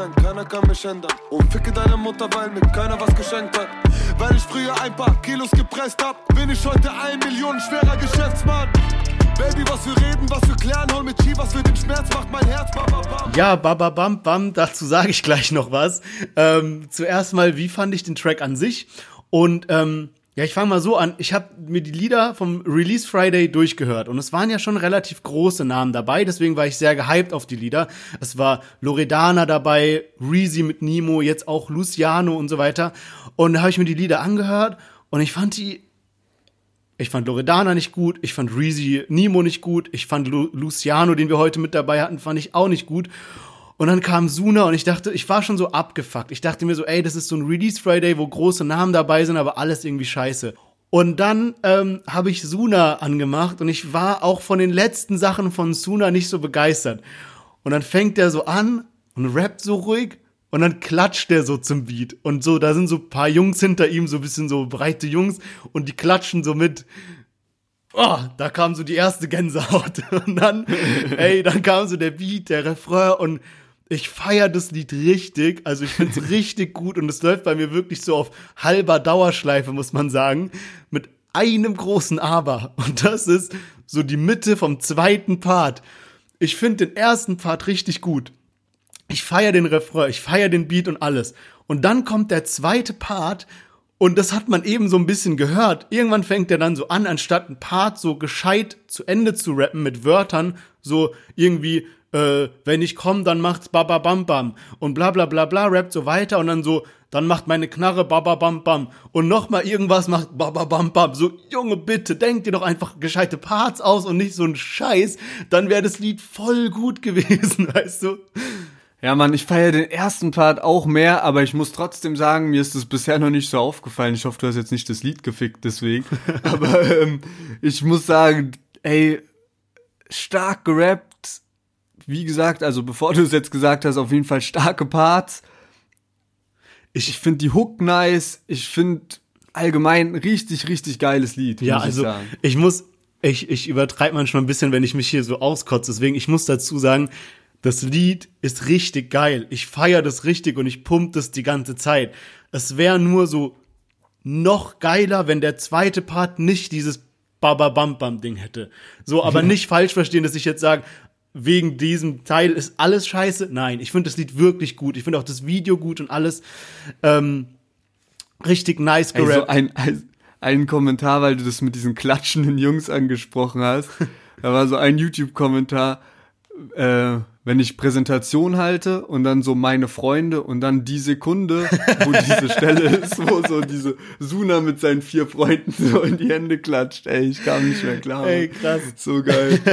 [SPEAKER 4] Nein, keiner kann mich ändern. Und ficke deine Mutter, weil mir keiner was geschenkt hat. Weil ich früher ein paar Kilos gepresst hab, bin ich heute ein Millionen schwerer Geschäftsmann. Baby, was wir reden, was wir klären, hol mit Chi, was für den Schmerz macht mein Herz, bam, bam, bam.
[SPEAKER 2] Ja, baba bam bam, dazu sage ich gleich noch was. Ähm, zuerst mal, wie fand ich den Track an sich? Und ähm, ja, ich fange mal so an. Ich habe mir die Lieder vom Release Friday durchgehört und es waren ja schon relativ große Namen dabei, deswegen war ich sehr gehypt auf die Lieder. Es war Loredana dabei, Reezy mit Nemo, jetzt auch Luciano und so weiter. Und da habe ich mir die Lieder angehört und ich fand die ich fand Loredana nicht gut, ich fand Reezy Nemo nicht gut, ich fand Lu Luciano, den wir heute mit dabei hatten, fand ich auch nicht gut. Und dann kam Suna und ich dachte, ich war schon so abgefuckt. Ich dachte mir so, ey, das ist so ein Release Friday, wo große Namen dabei sind, aber alles irgendwie scheiße. Und dann ähm, habe ich Suna angemacht und ich war auch von den letzten Sachen von Suna nicht so begeistert. Und dann fängt er so an und rappt so ruhig und dann klatscht er so zum Beat. Und so, da sind so paar Jungs hinter ihm, so bisschen so breite Jungs und die klatschen so mit. Oh, da kam so die erste Gänsehaut. Und dann, ey, dann kam so der Beat, der Refrain und ich feier das Lied richtig. Also ich find's richtig gut und es läuft bei mir wirklich so auf halber Dauerschleife, muss man sagen. Mit einem großen Aber. Und das ist so die Mitte vom zweiten Part. Ich finde den ersten Part richtig gut. Ich feier den Refrain, ich feier den Beat und alles. Und dann kommt der zweite Part und das hat man eben so ein bisschen gehört. Irgendwann fängt er dann so an, anstatt ein Part so gescheit zu Ende zu rappen mit Wörtern, so irgendwie, äh, wenn ich komm, dann macht's baba bam bam und bla bla bla bla, rappt so weiter und dann so, dann macht meine Knarre baba bam bam und nochmal irgendwas macht baba bam bam. So, Junge, bitte, denk dir doch einfach gescheite Parts aus und nicht so ein Scheiß, dann wäre das Lied voll gut gewesen, weißt du?
[SPEAKER 1] Ja, Mann, ich feiere den ersten Part auch mehr, aber ich muss trotzdem sagen, mir ist es bisher noch nicht so aufgefallen. Ich hoffe, du hast jetzt nicht das Lied gefickt, deswegen. aber ähm, ich muss sagen, ey, stark gerappt. Wie gesagt, also bevor du es jetzt gesagt hast, auf jeden Fall starke Parts. Ich, ich finde die Hook nice. Ich finde allgemein ein richtig, richtig geiles Lied.
[SPEAKER 2] Ja,
[SPEAKER 1] muss
[SPEAKER 2] also
[SPEAKER 1] ich sagen.
[SPEAKER 2] ich muss, ich, ich übertreibe manchmal ein bisschen, wenn ich mich hier so auskotze. Deswegen, ich muss dazu sagen, das Lied ist richtig geil. Ich feiere das richtig und ich pump das die ganze Zeit. Es wäre nur so noch geiler, wenn der zweite Part nicht dieses Baba Bam Bam Ding hätte. So, aber nicht falsch verstehen, dass ich jetzt sage, wegen diesem Teil ist alles scheiße. Nein, ich finde das Lied wirklich gut. Ich finde auch das Video gut und alles ähm, richtig nice gerappt.
[SPEAKER 1] ein, ein, ein Kommentar, weil du das mit diesen klatschenden Jungs angesprochen hast. Da war so ein YouTube-Kommentar, äh, wenn ich Präsentation halte und dann so meine Freunde und dann die Sekunde, wo diese Stelle ist, wo so diese Suna mit seinen vier Freunden so in die Hände klatscht. Ey, ich kam nicht mehr klar.
[SPEAKER 2] Ey, krass.
[SPEAKER 1] So geil.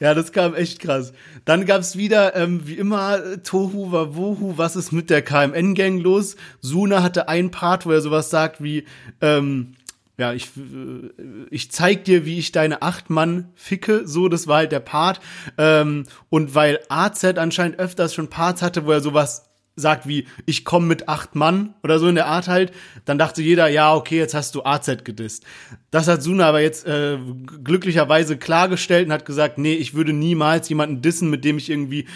[SPEAKER 2] Ja, das kam echt krass. Dann gab's wieder, ähm, wie immer, Tohu Wawohu, was ist mit der KMN-Gang los? Suna hatte einen Part, wo er sowas sagt wie, ähm, ja, ich, äh, ich zeig dir, wie ich deine acht Mann ficke, so, das war halt der Part. Ähm, und weil AZ anscheinend öfters schon Parts hatte, wo er sowas sagt wie, ich komme mit acht Mann oder so in der Art halt, dann dachte jeder, ja, okay, jetzt hast du AZ gedisst. Das hat Suna aber jetzt äh, glücklicherweise klargestellt und hat gesagt, nee, ich würde niemals jemanden dissen, mit dem ich irgendwie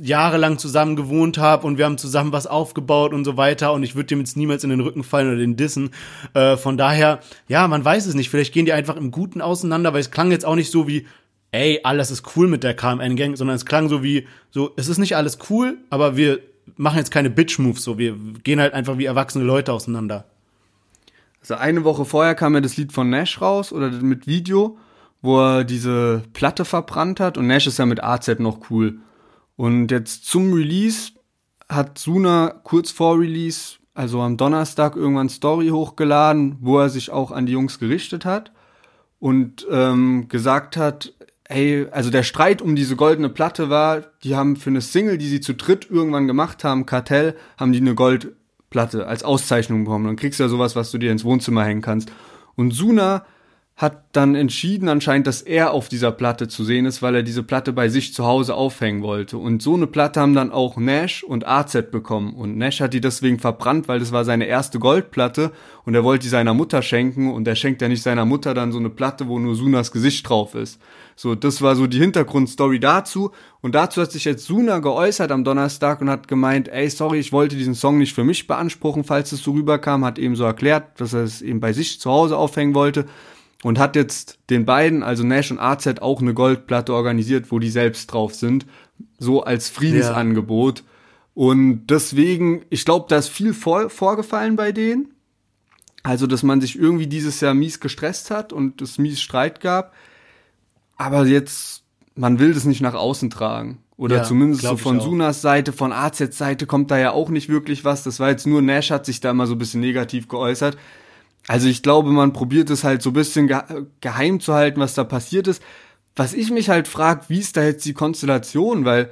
[SPEAKER 2] jahrelang zusammen gewohnt habe und wir haben zusammen was aufgebaut und so weiter und ich würde dem jetzt niemals in den Rücken fallen oder den dissen. Äh, von daher, ja, man weiß es nicht. Vielleicht gehen die einfach im Guten auseinander, weil es klang jetzt auch nicht so wie, ey, alles ist cool mit der KMN-Gang, sondern es klang so wie, so, es ist nicht alles cool, aber wir machen jetzt keine Bitch-Moves, so wir gehen halt einfach wie erwachsene Leute auseinander.
[SPEAKER 1] Also eine Woche vorher kam ja das Lied von Nash raus oder mit Video, wo er diese Platte verbrannt hat und Nash ist ja mit AZ noch cool. Und jetzt zum Release hat Suna kurz vor Release, also am Donnerstag, irgendwann Story hochgeladen, wo er sich auch an die Jungs gerichtet hat und ähm, gesagt hat, ey, also der Streit um diese goldene Platte war, die haben für eine Single, die sie zu dritt irgendwann gemacht haben, Kartell, haben die eine Goldplatte als Auszeichnung bekommen. Dann kriegst du ja sowas, was du dir ins Wohnzimmer hängen kannst. Und Suna hat dann entschieden anscheinend, dass er auf dieser Platte zu sehen ist, weil er diese Platte bei sich zu Hause aufhängen wollte. Und so eine Platte haben dann auch Nash und AZ bekommen. Und Nash hat die deswegen verbrannt, weil das war seine erste Goldplatte und er wollte die seiner Mutter schenken und er schenkt ja nicht seiner Mutter dann so eine Platte, wo nur Sunas Gesicht drauf ist. So, das war so die Hintergrundstory dazu. Und dazu hat sich jetzt Suna geäußert am Donnerstag und hat gemeint, ey, sorry, ich wollte diesen Song nicht für mich beanspruchen, falls es so rüberkam, hat eben so erklärt, dass er es eben bei sich zu Hause aufhängen wollte und hat jetzt den beiden, also Nash und AZ, auch eine Goldplatte organisiert, wo die selbst drauf sind, so als Friedensangebot. Und deswegen, ich glaube, da ist viel vor, vorgefallen bei denen. Also, dass man sich irgendwie dieses Jahr mies gestresst hat und es mies Streit gab. Aber jetzt, man will das nicht nach außen tragen. Oder
[SPEAKER 2] Ja,
[SPEAKER 1] zumindest so von. Sunas Seite, von AZ Seite kommt da ja auch nicht wirklich was. Das war jetzt nur Nash hat sich da immer so ein bisschen negativ geäußert. Also ich glaube, man probiert es halt so ein bisschen ge geheim zu halten, was da passiert ist. Was ich mich halt frag, wie ist da jetzt die Konstellation, weil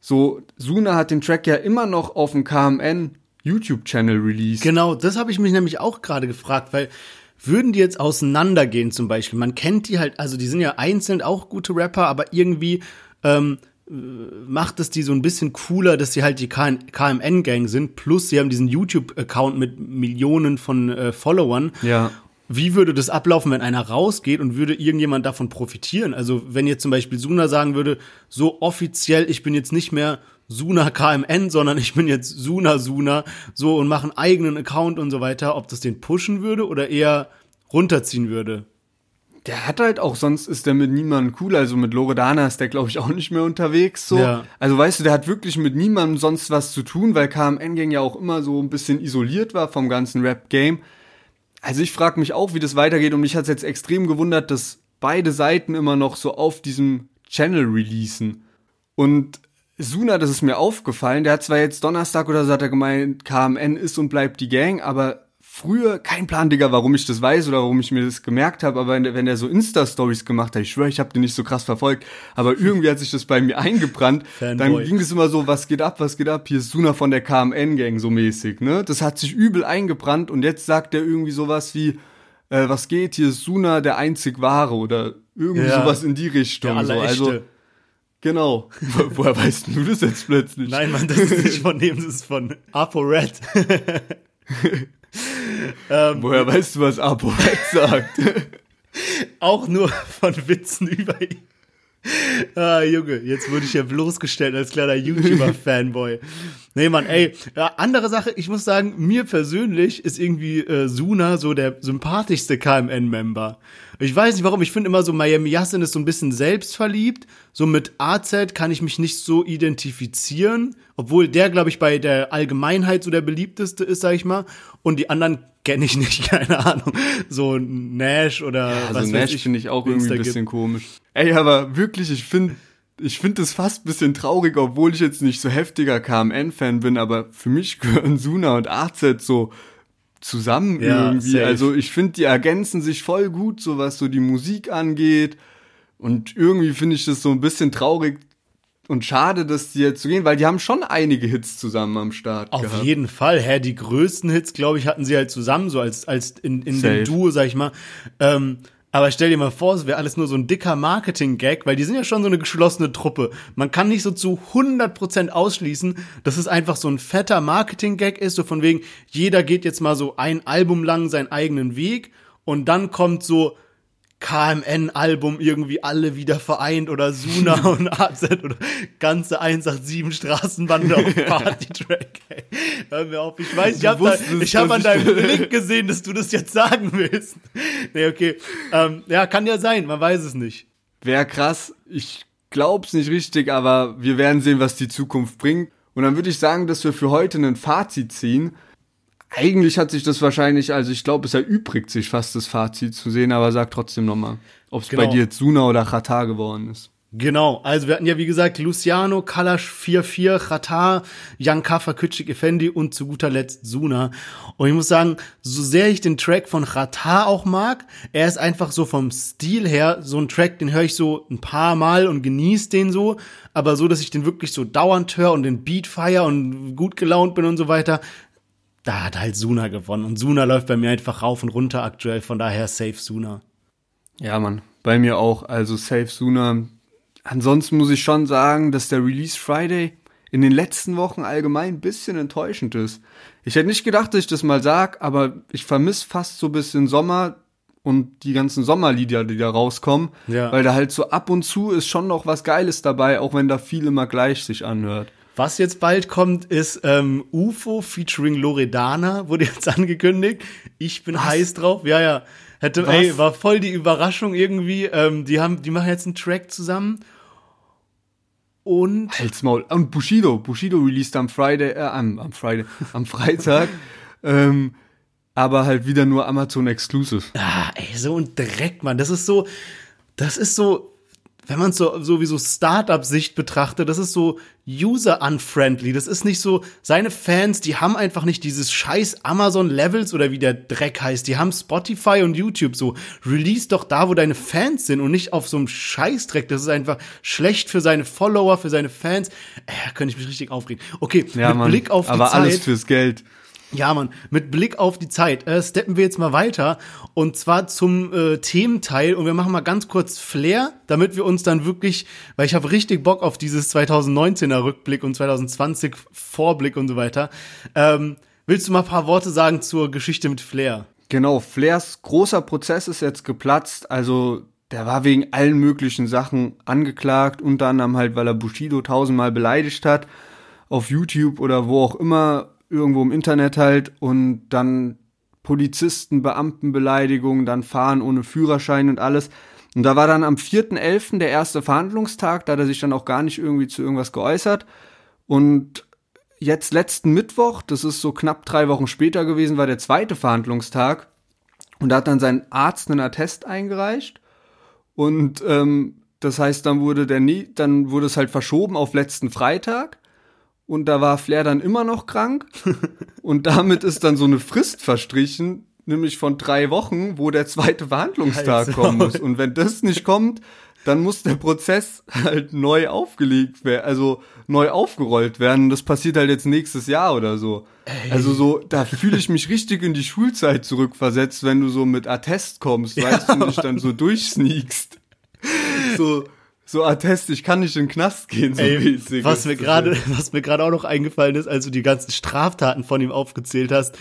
[SPEAKER 1] so Suna hat den Track ja immer noch auf dem KMN YouTube-Channel released.
[SPEAKER 2] Genau, das habe ich mich nämlich auch gerade gefragt, weil würden die jetzt auseinandergehen zum Beispiel? Man kennt die halt, also die sind ja einzeln auch gute Rapper, aber irgendwie ähm, äh, macht es die so ein bisschen cooler, dass sie halt die KMN-Gang sind, plus sie haben diesen YouTube-Account mit Millionen von äh, Followern.
[SPEAKER 1] Ja.
[SPEAKER 2] Wie würde das ablaufen, wenn einer rausgeht und würde irgendjemand davon profitieren? Also wenn jetzt zum Beispiel Suna sagen würde, so offiziell, ich bin jetzt nicht mehr Suna KMN, sondern ich bin jetzt Suna Suna, so und mache einen eigenen Account und so weiter, ob das den pushen würde oder eher runterziehen würde.
[SPEAKER 1] Der hat halt auch, sonst ist der mit niemandem cool. Also mit Loredana ist der, glaube ich, auch nicht mehr unterwegs. So.
[SPEAKER 2] Ja.
[SPEAKER 1] Also weißt du, der hat wirklich mit niemandem sonst was zu tun, weil KMN-Gang ja auch immer so ein bisschen isoliert war vom ganzen Rap-Game. Also ich frage mich auch, wie das weitergeht und mich hat es jetzt extrem gewundert, dass beide Seiten immer noch so auf diesem Channel releasen. Und Suna, das ist mir aufgefallen, der hat zwar jetzt Donnerstag oder so hat er gemeint, KMN ist und bleibt die Gang, aber früher, kein Plan, Digga, warum ich das weiß oder warum ich mir das gemerkt habe, aber wenn der so Insta-Stories gemacht hat, ich schwöre, ich habe den nicht so krass verfolgt, aber irgendwie hat sich das bei mir eingebrannt. Dann ging es immer so, was geht ab, was geht ab, hier ist Suna von der KMN-Gang so mäßig, ne? Das hat sich übel eingebrannt und jetzt sagt er irgendwie sowas wie, äh, was geht, hier ist Suna der einzig Wahre oder irgendwie
[SPEAKER 2] Ja.
[SPEAKER 1] sowas in die Richtung.
[SPEAKER 2] Der
[SPEAKER 1] so. Also, genau. Wo- Woher weißt du das jetzt plötzlich?
[SPEAKER 2] Nein, Mann, das ist nicht von dem, das ist von ApoRed. ähm,
[SPEAKER 1] Woher weißt du, was ApoRed sagt?
[SPEAKER 2] auch nur von Witzen über ihn. Ah, Junge, jetzt wurde ich ja bloßgestellt als kleiner YouTuber-Fanboy. Nee, Mann, ey, ja, andere Sache, ich muss sagen, mir persönlich ist irgendwie äh, Suna so der sympathischste KMN-Member. Ich weiß nicht warum, ich finde immer so, Miami Yassin ist so ein bisschen selbstverliebt. So mit AZ kann ich mich nicht so identifizieren, obwohl der, glaube ich, bei der Allgemeinheit so der beliebteste ist, sag ich mal. Und die anderen kenne ich nicht, keine Ahnung. So Nash oder was
[SPEAKER 1] Also
[SPEAKER 2] weiß
[SPEAKER 1] Nash finde ich auch irgendwie ein
[SPEAKER 2] gibt.
[SPEAKER 1] bisschen komisch. Ey, aber wirklich, ich finde ich finde es fast ein bisschen traurig, obwohl ich jetzt nicht so heftiger KMN-Fan bin, aber für mich gehören Suna und AZ so zusammen
[SPEAKER 2] Ja,
[SPEAKER 1] irgendwie.
[SPEAKER 2] safe.
[SPEAKER 1] Also ich finde, die ergänzen sich voll gut, so was so die Musik angeht. Und irgendwie finde ich das so ein bisschen traurig und schade, dass die jetzt so gehen, weil die haben schon einige Hits zusammen am Start
[SPEAKER 2] Auf
[SPEAKER 1] gehabt.
[SPEAKER 2] jeden Fall, hä, die größten Hits, glaube ich, hatten sie halt zusammen, so als, als in, in
[SPEAKER 1] Safe.
[SPEAKER 2] dem Duo, sag ich mal. Ähm, aber stell dir mal vor, es wäre alles nur so ein dicker Marketing-Gag, weil die sind ja schon so eine geschlossene Truppe. Man kann nicht so zu 100% ausschließen, dass es einfach so ein fetter Marketing-Gag ist, so von wegen, jeder geht jetzt mal so ein Album lang seinen eigenen Weg und dann kommt so KMN-Album irgendwie alle wieder vereint oder Suna und AZ oder ganze 187 Straßenbande auf Party-Track. Hör mir auf, ich weiß, ich habe hab an deinem Blick gesehen, dass du das jetzt sagen willst. Nee, okay. Ähm, ja, kann ja sein, man weiß es nicht.
[SPEAKER 1] Wäre krass. Ich glaub's nicht richtig, aber wir werden sehen, was die Zukunft bringt. Und dann würde ich sagen, dass wir für heute ein Fazit ziehen. Eigentlich hat sich das wahrscheinlich, also ich glaube, es erübrigt sich fast das Fazit zu sehen, aber sag trotzdem nochmal, ob es bei
[SPEAKER 2] Genau.
[SPEAKER 1] dir jetzt Suna oder Chata geworden ist.
[SPEAKER 2] Genau, also wir hatten ja wie gesagt Luciano, Kalash 4-4, Khatar, Yankafa, Küçük Effendi und zu guter Letzt Suna. Und ich muss sagen, so sehr ich den Track von Khatar auch mag, er ist einfach so vom Stil her so ein Track, den höre ich so ein paar Mal und genieße den so, aber so, dass ich den wirklich so dauernd höre und den Beat feier und gut gelaunt bin und so weiter. Da hat halt Suna gewonnen und Suna läuft bei mir einfach rauf und runter aktuell, von daher safe Suna.
[SPEAKER 1] Ja, Mann, bei mir auch. Also Safe Suna. Ansonsten muss ich schon sagen, dass der Release Friday in den letzten Wochen allgemein ein bisschen enttäuschend ist. Ich hätte nicht gedacht, dass ich das mal sag, aber ich vermisse fast so ein bisschen Sommer und die ganzen Sommerlieder, die da rauskommen.
[SPEAKER 2] Ja.
[SPEAKER 1] Weil da halt so ab und zu ist schon noch was Geiles dabei, auch wenn da viel immer gleich sich anhört.
[SPEAKER 2] Was jetzt bald kommt, ist ähm, UFO featuring Loredana, wurde jetzt angekündigt. Ich bin heiß drauf. Ja, ja. Hätte,
[SPEAKER 1] Was?
[SPEAKER 2] ey, war voll die Überraschung irgendwie. Ähm, die haben, die machen jetzt einen Track zusammen. Und
[SPEAKER 1] Halt's Maul. Und Bushido. Bushido released am Friday, äh, am, am Friday, am Freitag. ähm, aber halt wieder nur Amazon Exclusive.
[SPEAKER 2] ah, ey, so ein Dreck, Mann. Das ist so, das ist so, wenn man es so, so wie so Startup-Sicht betrachtet, das ist so user-unfriendly. Das ist nicht so, seine Fans, die haben einfach nicht dieses scheiß Amazon-Levels oder wie der Dreck heißt. Die haben Spotify und YouTube so. Release doch da, wo deine Fans sind und nicht auf so einem Scheißdreck. Das ist einfach schlecht für seine Follower, für seine Fans. Äh, könnte ich mich richtig aufregen. Okay,
[SPEAKER 1] Ja,
[SPEAKER 2] mit
[SPEAKER 1] Mann.
[SPEAKER 2] Blick auf die
[SPEAKER 1] aber
[SPEAKER 2] Zeit.
[SPEAKER 1] alles fürs Geld.
[SPEAKER 2] Ja, Mann, mit Blick auf die Zeit äh, steppen wir jetzt mal weiter und zwar zum äh, Thementeil und wir machen mal ganz kurz Flair, damit wir uns dann wirklich, weil ich habe richtig Bock auf dieses 2019er Rückblick und 2020 Vorblick und so weiter. Ähm, willst du mal ein paar Worte sagen zur Geschichte mit Flair?
[SPEAKER 1] Genau, Flairs großer Prozess ist jetzt geplatzt. Also der war wegen allen möglichen Sachen angeklagt, unter anderem halt, weil er Bushido tausendmal beleidigt hat, auf YouTube oder wo auch immer, irgendwo im Internet halt, und dann Polizisten, Beamtenbeleidigungen, dann Fahren ohne Führerschein und alles. Und da war dann am 4.11. der erste Verhandlungstag, da hat er sich dann auch gar nicht irgendwie zu irgendwas geäußert. Und jetzt letzten Mittwoch, das ist so knapp drei Wochen später gewesen, war der zweite Verhandlungstag. Und da hat dann sein Arzt einen Attest eingereicht. Und ähm, das heißt, dann wurde der dann wurde es halt verschoben auf letzten Freitag. Und da war Flair dann immer noch krank. Und damit ist dann so eine Frist verstrichen, nämlich von drei Wochen, wo der zweite Verhandlungstag kommen muss. Und wenn das nicht kommt, dann muss der Prozess halt neu aufgelegt werden, also neu aufgerollt werden. Das passiert halt jetzt nächstes Jahr oder so. Also so, da fühle ich mich richtig in die Schulzeit zurückversetzt, wenn du so mit Attest kommst, weißt du, und dich dann so durchsneakst. So, so Attest, ich kann nicht in den Knast gehen, so
[SPEAKER 2] Ey, was mir gerade, was mir gerade auch noch eingefallen ist, als du die ganzen Straftaten von ihm aufgezählt hast.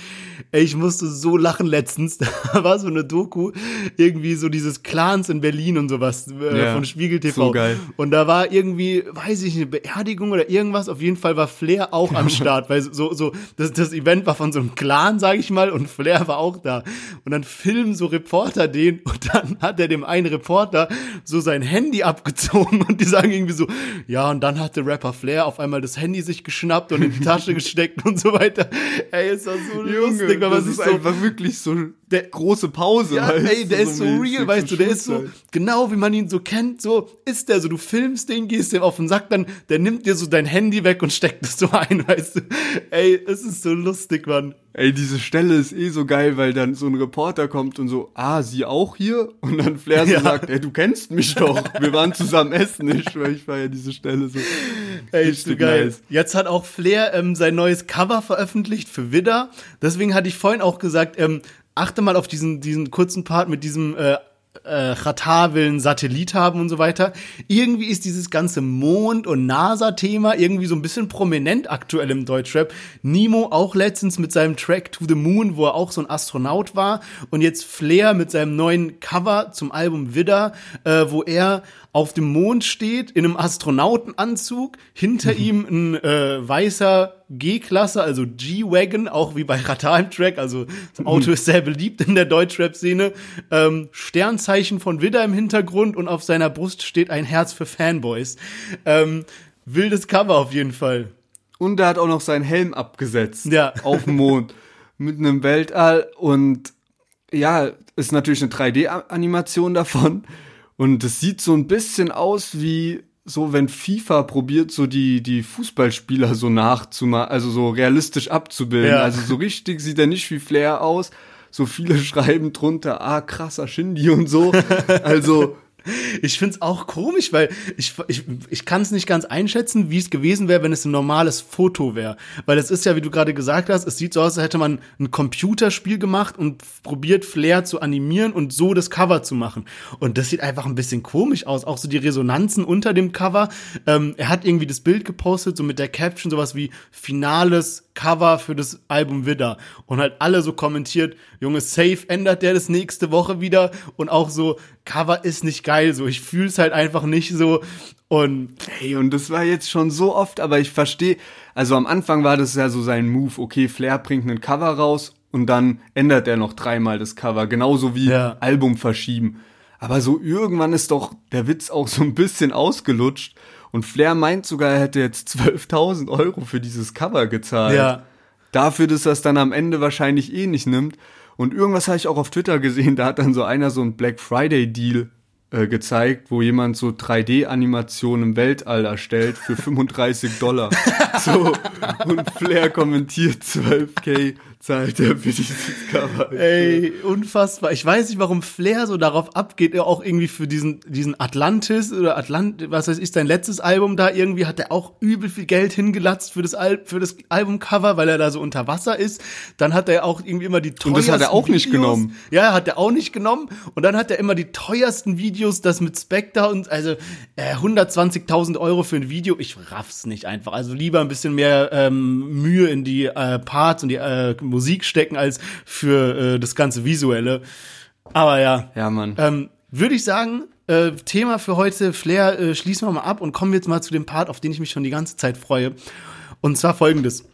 [SPEAKER 2] Ey, ich musste so lachen letztens. Da war so eine Doku, irgendwie so dieses Clans in Berlin und sowas äh,
[SPEAKER 1] Ja,
[SPEAKER 2] von Spiegel TV.
[SPEAKER 1] so geil.
[SPEAKER 2] Und da war irgendwie, weiß ich, eine Beerdigung oder irgendwas. Auf jeden Fall war Flair auch am Start, weil so, so, das, das Event war von so einem Clan, sag ich mal, und Flair war auch da. Und dann filmen so Reporter den und dann hat er dem einen Reporter so sein Handy abgezogen und die sagen irgendwie so, ja, und dann hatte Rapper Flair auf einmal das Handy sich geschnappt und in die Tasche gesteckt und so weiter. Ey, ist das so
[SPEAKER 1] Junge,
[SPEAKER 2] lustig, man
[SPEAKER 1] das
[SPEAKER 2] sich
[SPEAKER 1] ist
[SPEAKER 2] so
[SPEAKER 1] einfach wirklich so
[SPEAKER 2] Der-
[SPEAKER 1] große Pause.
[SPEAKER 2] ja,
[SPEAKER 1] weißt
[SPEAKER 2] ey, der ist so real, weißt du, der ist so, genau wie man ihn so kennt, so ist der so, du filmst den, gehst dem auf den Sack, dann, der nimmt dir so dein Handy weg und steckt es so ein, weißt du. Ey, es ist so lustig, Mann.
[SPEAKER 1] Ey, diese Stelle ist eh so geil, weil dann so ein Reporter kommt und so, ah, sie auch hier? Und dann Flair so
[SPEAKER 2] Ja.
[SPEAKER 1] sagt, ey, du kennst mich doch. Wir waren zusammen essen, nicht? Weil ich feier diese Stelle so.
[SPEAKER 2] Ey, ist so geil.
[SPEAKER 1] nice.
[SPEAKER 2] Jetzt hat auch Flair ähm, sein neues Cover veröffentlicht für Widder. Deswegen hatte ich vorhin auch gesagt, ähm, achte mal auf diesen, diesen kurzen Part mit diesem äh, äh, Qatar will einen Satellit haben und so weiter. Irgendwie ist dieses ganze Mond- und NASA-Thema irgendwie so ein bisschen prominent aktuell im Deutschrap. Nemo auch letztens mit seinem Track To the Moon, wo er auch so ein Astronaut war. Und jetzt Flair mit seinem neuen Cover zum Album Widder, äh, wo er auf dem Mond steht, in einem Astronautenanzug, hinter ihm ein äh, weißer G-Klasse, also G-Wagon, auch wie bei Qatar im Track, also das Auto ist sehr beliebt in der Deutschrap-Szene, ähm, Sternzeichen von Widder im Hintergrund und auf seiner Brust steht ein Herz für Fanboys. Ähm, wildes Cover auf jeden Fall.
[SPEAKER 1] und er hat auch noch seinen Helm abgesetzt.
[SPEAKER 2] Ja.
[SPEAKER 1] Auf dem Mond. Mitten im Weltall. Und ja, ist natürlich eine 3D-Animation davon. Und es sieht so ein bisschen aus wie so, wenn FIFA probiert, so die, die Fußballspieler so nachzumachen, also so realistisch abzubilden.
[SPEAKER 2] Ja.
[SPEAKER 1] Also so richtig sieht er nicht wie Flair aus. So viele schreiben drunter, ah, krasser Shindy und so. Also,
[SPEAKER 2] Ich find's auch komisch, weil ich, ich, ich kann es nicht ganz einschätzen, wie es gewesen wäre, wenn es ein normales Foto wäre. Weil es ist ja, wie du gerade gesagt hast, es sieht so aus, als hätte man ein Computerspiel gemacht und probiert, Flair zu animieren und so das Cover zu machen. Und das sieht einfach ein bisschen komisch aus. Auch so die Resonanzen unter dem Cover. Ähm, er hat irgendwie das Bild gepostet, so mit der Caption, sowas wie finales Cover für das Album Widder. Und halt alle so kommentiert, Junge, safe ändert der das nächste Woche wieder. Und auch so, Cover ist nicht geil, so ich fühl's halt einfach nicht so. Und
[SPEAKER 1] Hey, und das war jetzt schon so oft, aber ich verstehe, also am Anfang war das ja so sein Move, okay, Flair bringt einen Cover raus und dann ändert er noch dreimal das Cover, genauso wie
[SPEAKER 2] Ja.
[SPEAKER 1] Album verschieben. Aber so irgendwann ist doch der Witz auch so ein bisschen ausgelutscht und Flair meint sogar, er hätte jetzt 12.000 Euro für dieses Cover gezahlt.
[SPEAKER 2] Ja.
[SPEAKER 1] Dafür, dass er es dann am Ende wahrscheinlich eh nicht nimmt. Und irgendwas habe ich auch auf Twitter gesehen, da hat dann so einer so einen Black Friday Deal äh, gezeigt, wo jemand so 3D-Animationen im Weltall erstellt für 35 Dollar. so, und Flair kommentiert 12k zahlt er für dieses Cover.
[SPEAKER 2] Ey, unfassbar. Ich weiß nicht, warum Flair so darauf abgeht, er auch irgendwie für diesen, diesen Atlantis oder Atlant, was weiß ich, sein letztes Album da irgendwie hat er auch übel viel Geld hingelatzt für das, Al für das Albumcover, weil er da so unter Wasser ist. Dann hat er auch irgendwie immer die teuersten
[SPEAKER 1] Und das hat er auch nicht
[SPEAKER 2] Videos.
[SPEAKER 1] genommen.
[SPEAKER 2] Ja, hat er auch nicht genommen. Und dann hat er immer die teuersten Videos, das mit Spectre und, also, äh, 120.000 Euro für ein Video. Ich raff's nicht einfach. Also lieber ein bisschen mehr ähm, Mühe in die äh, Parts und die äh, Musik stecken als für äh, das ganze Visuelle. Aber ja,
[SPEAKER 1] Ja, Mann.
[SPEAKER 2] ähm, würde ich sagen, äh, Thema für heute, Flair, äh, schließen wir mal ab und kommen jetzt mal zu dem Part, auf den ich mich schon die ganze Zeit freue. Und zwar folgendes.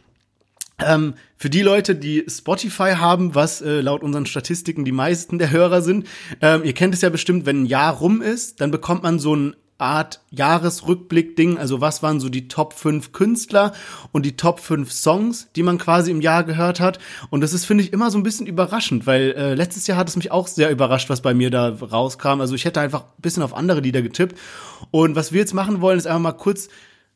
[SPEAKER 2] Ähm, für die Leute, die Spotify haben, was äh, laut unseren Statistiken die meisten der Hörer sind, ähm, ihr kennt es ja bestimmt, wenn ein Jahr rum ist, dann bekommt man so ein Art Jahresrückblick-Ding, also was waren so die Top 5 Künstler und die Top 5 Songs, die man quasi im Jahr gehört hat. Und das ist, finde ich, immer so ein bisschen überraschend, weil äh, letztes Jahr hat es mich auch sehr überrascht, was bei mir da rauskam. Also ich hätte einfach ein bisschen auf andere Lieder getippt. Und was wir jetzt machen wollen, ist einfach mal kurz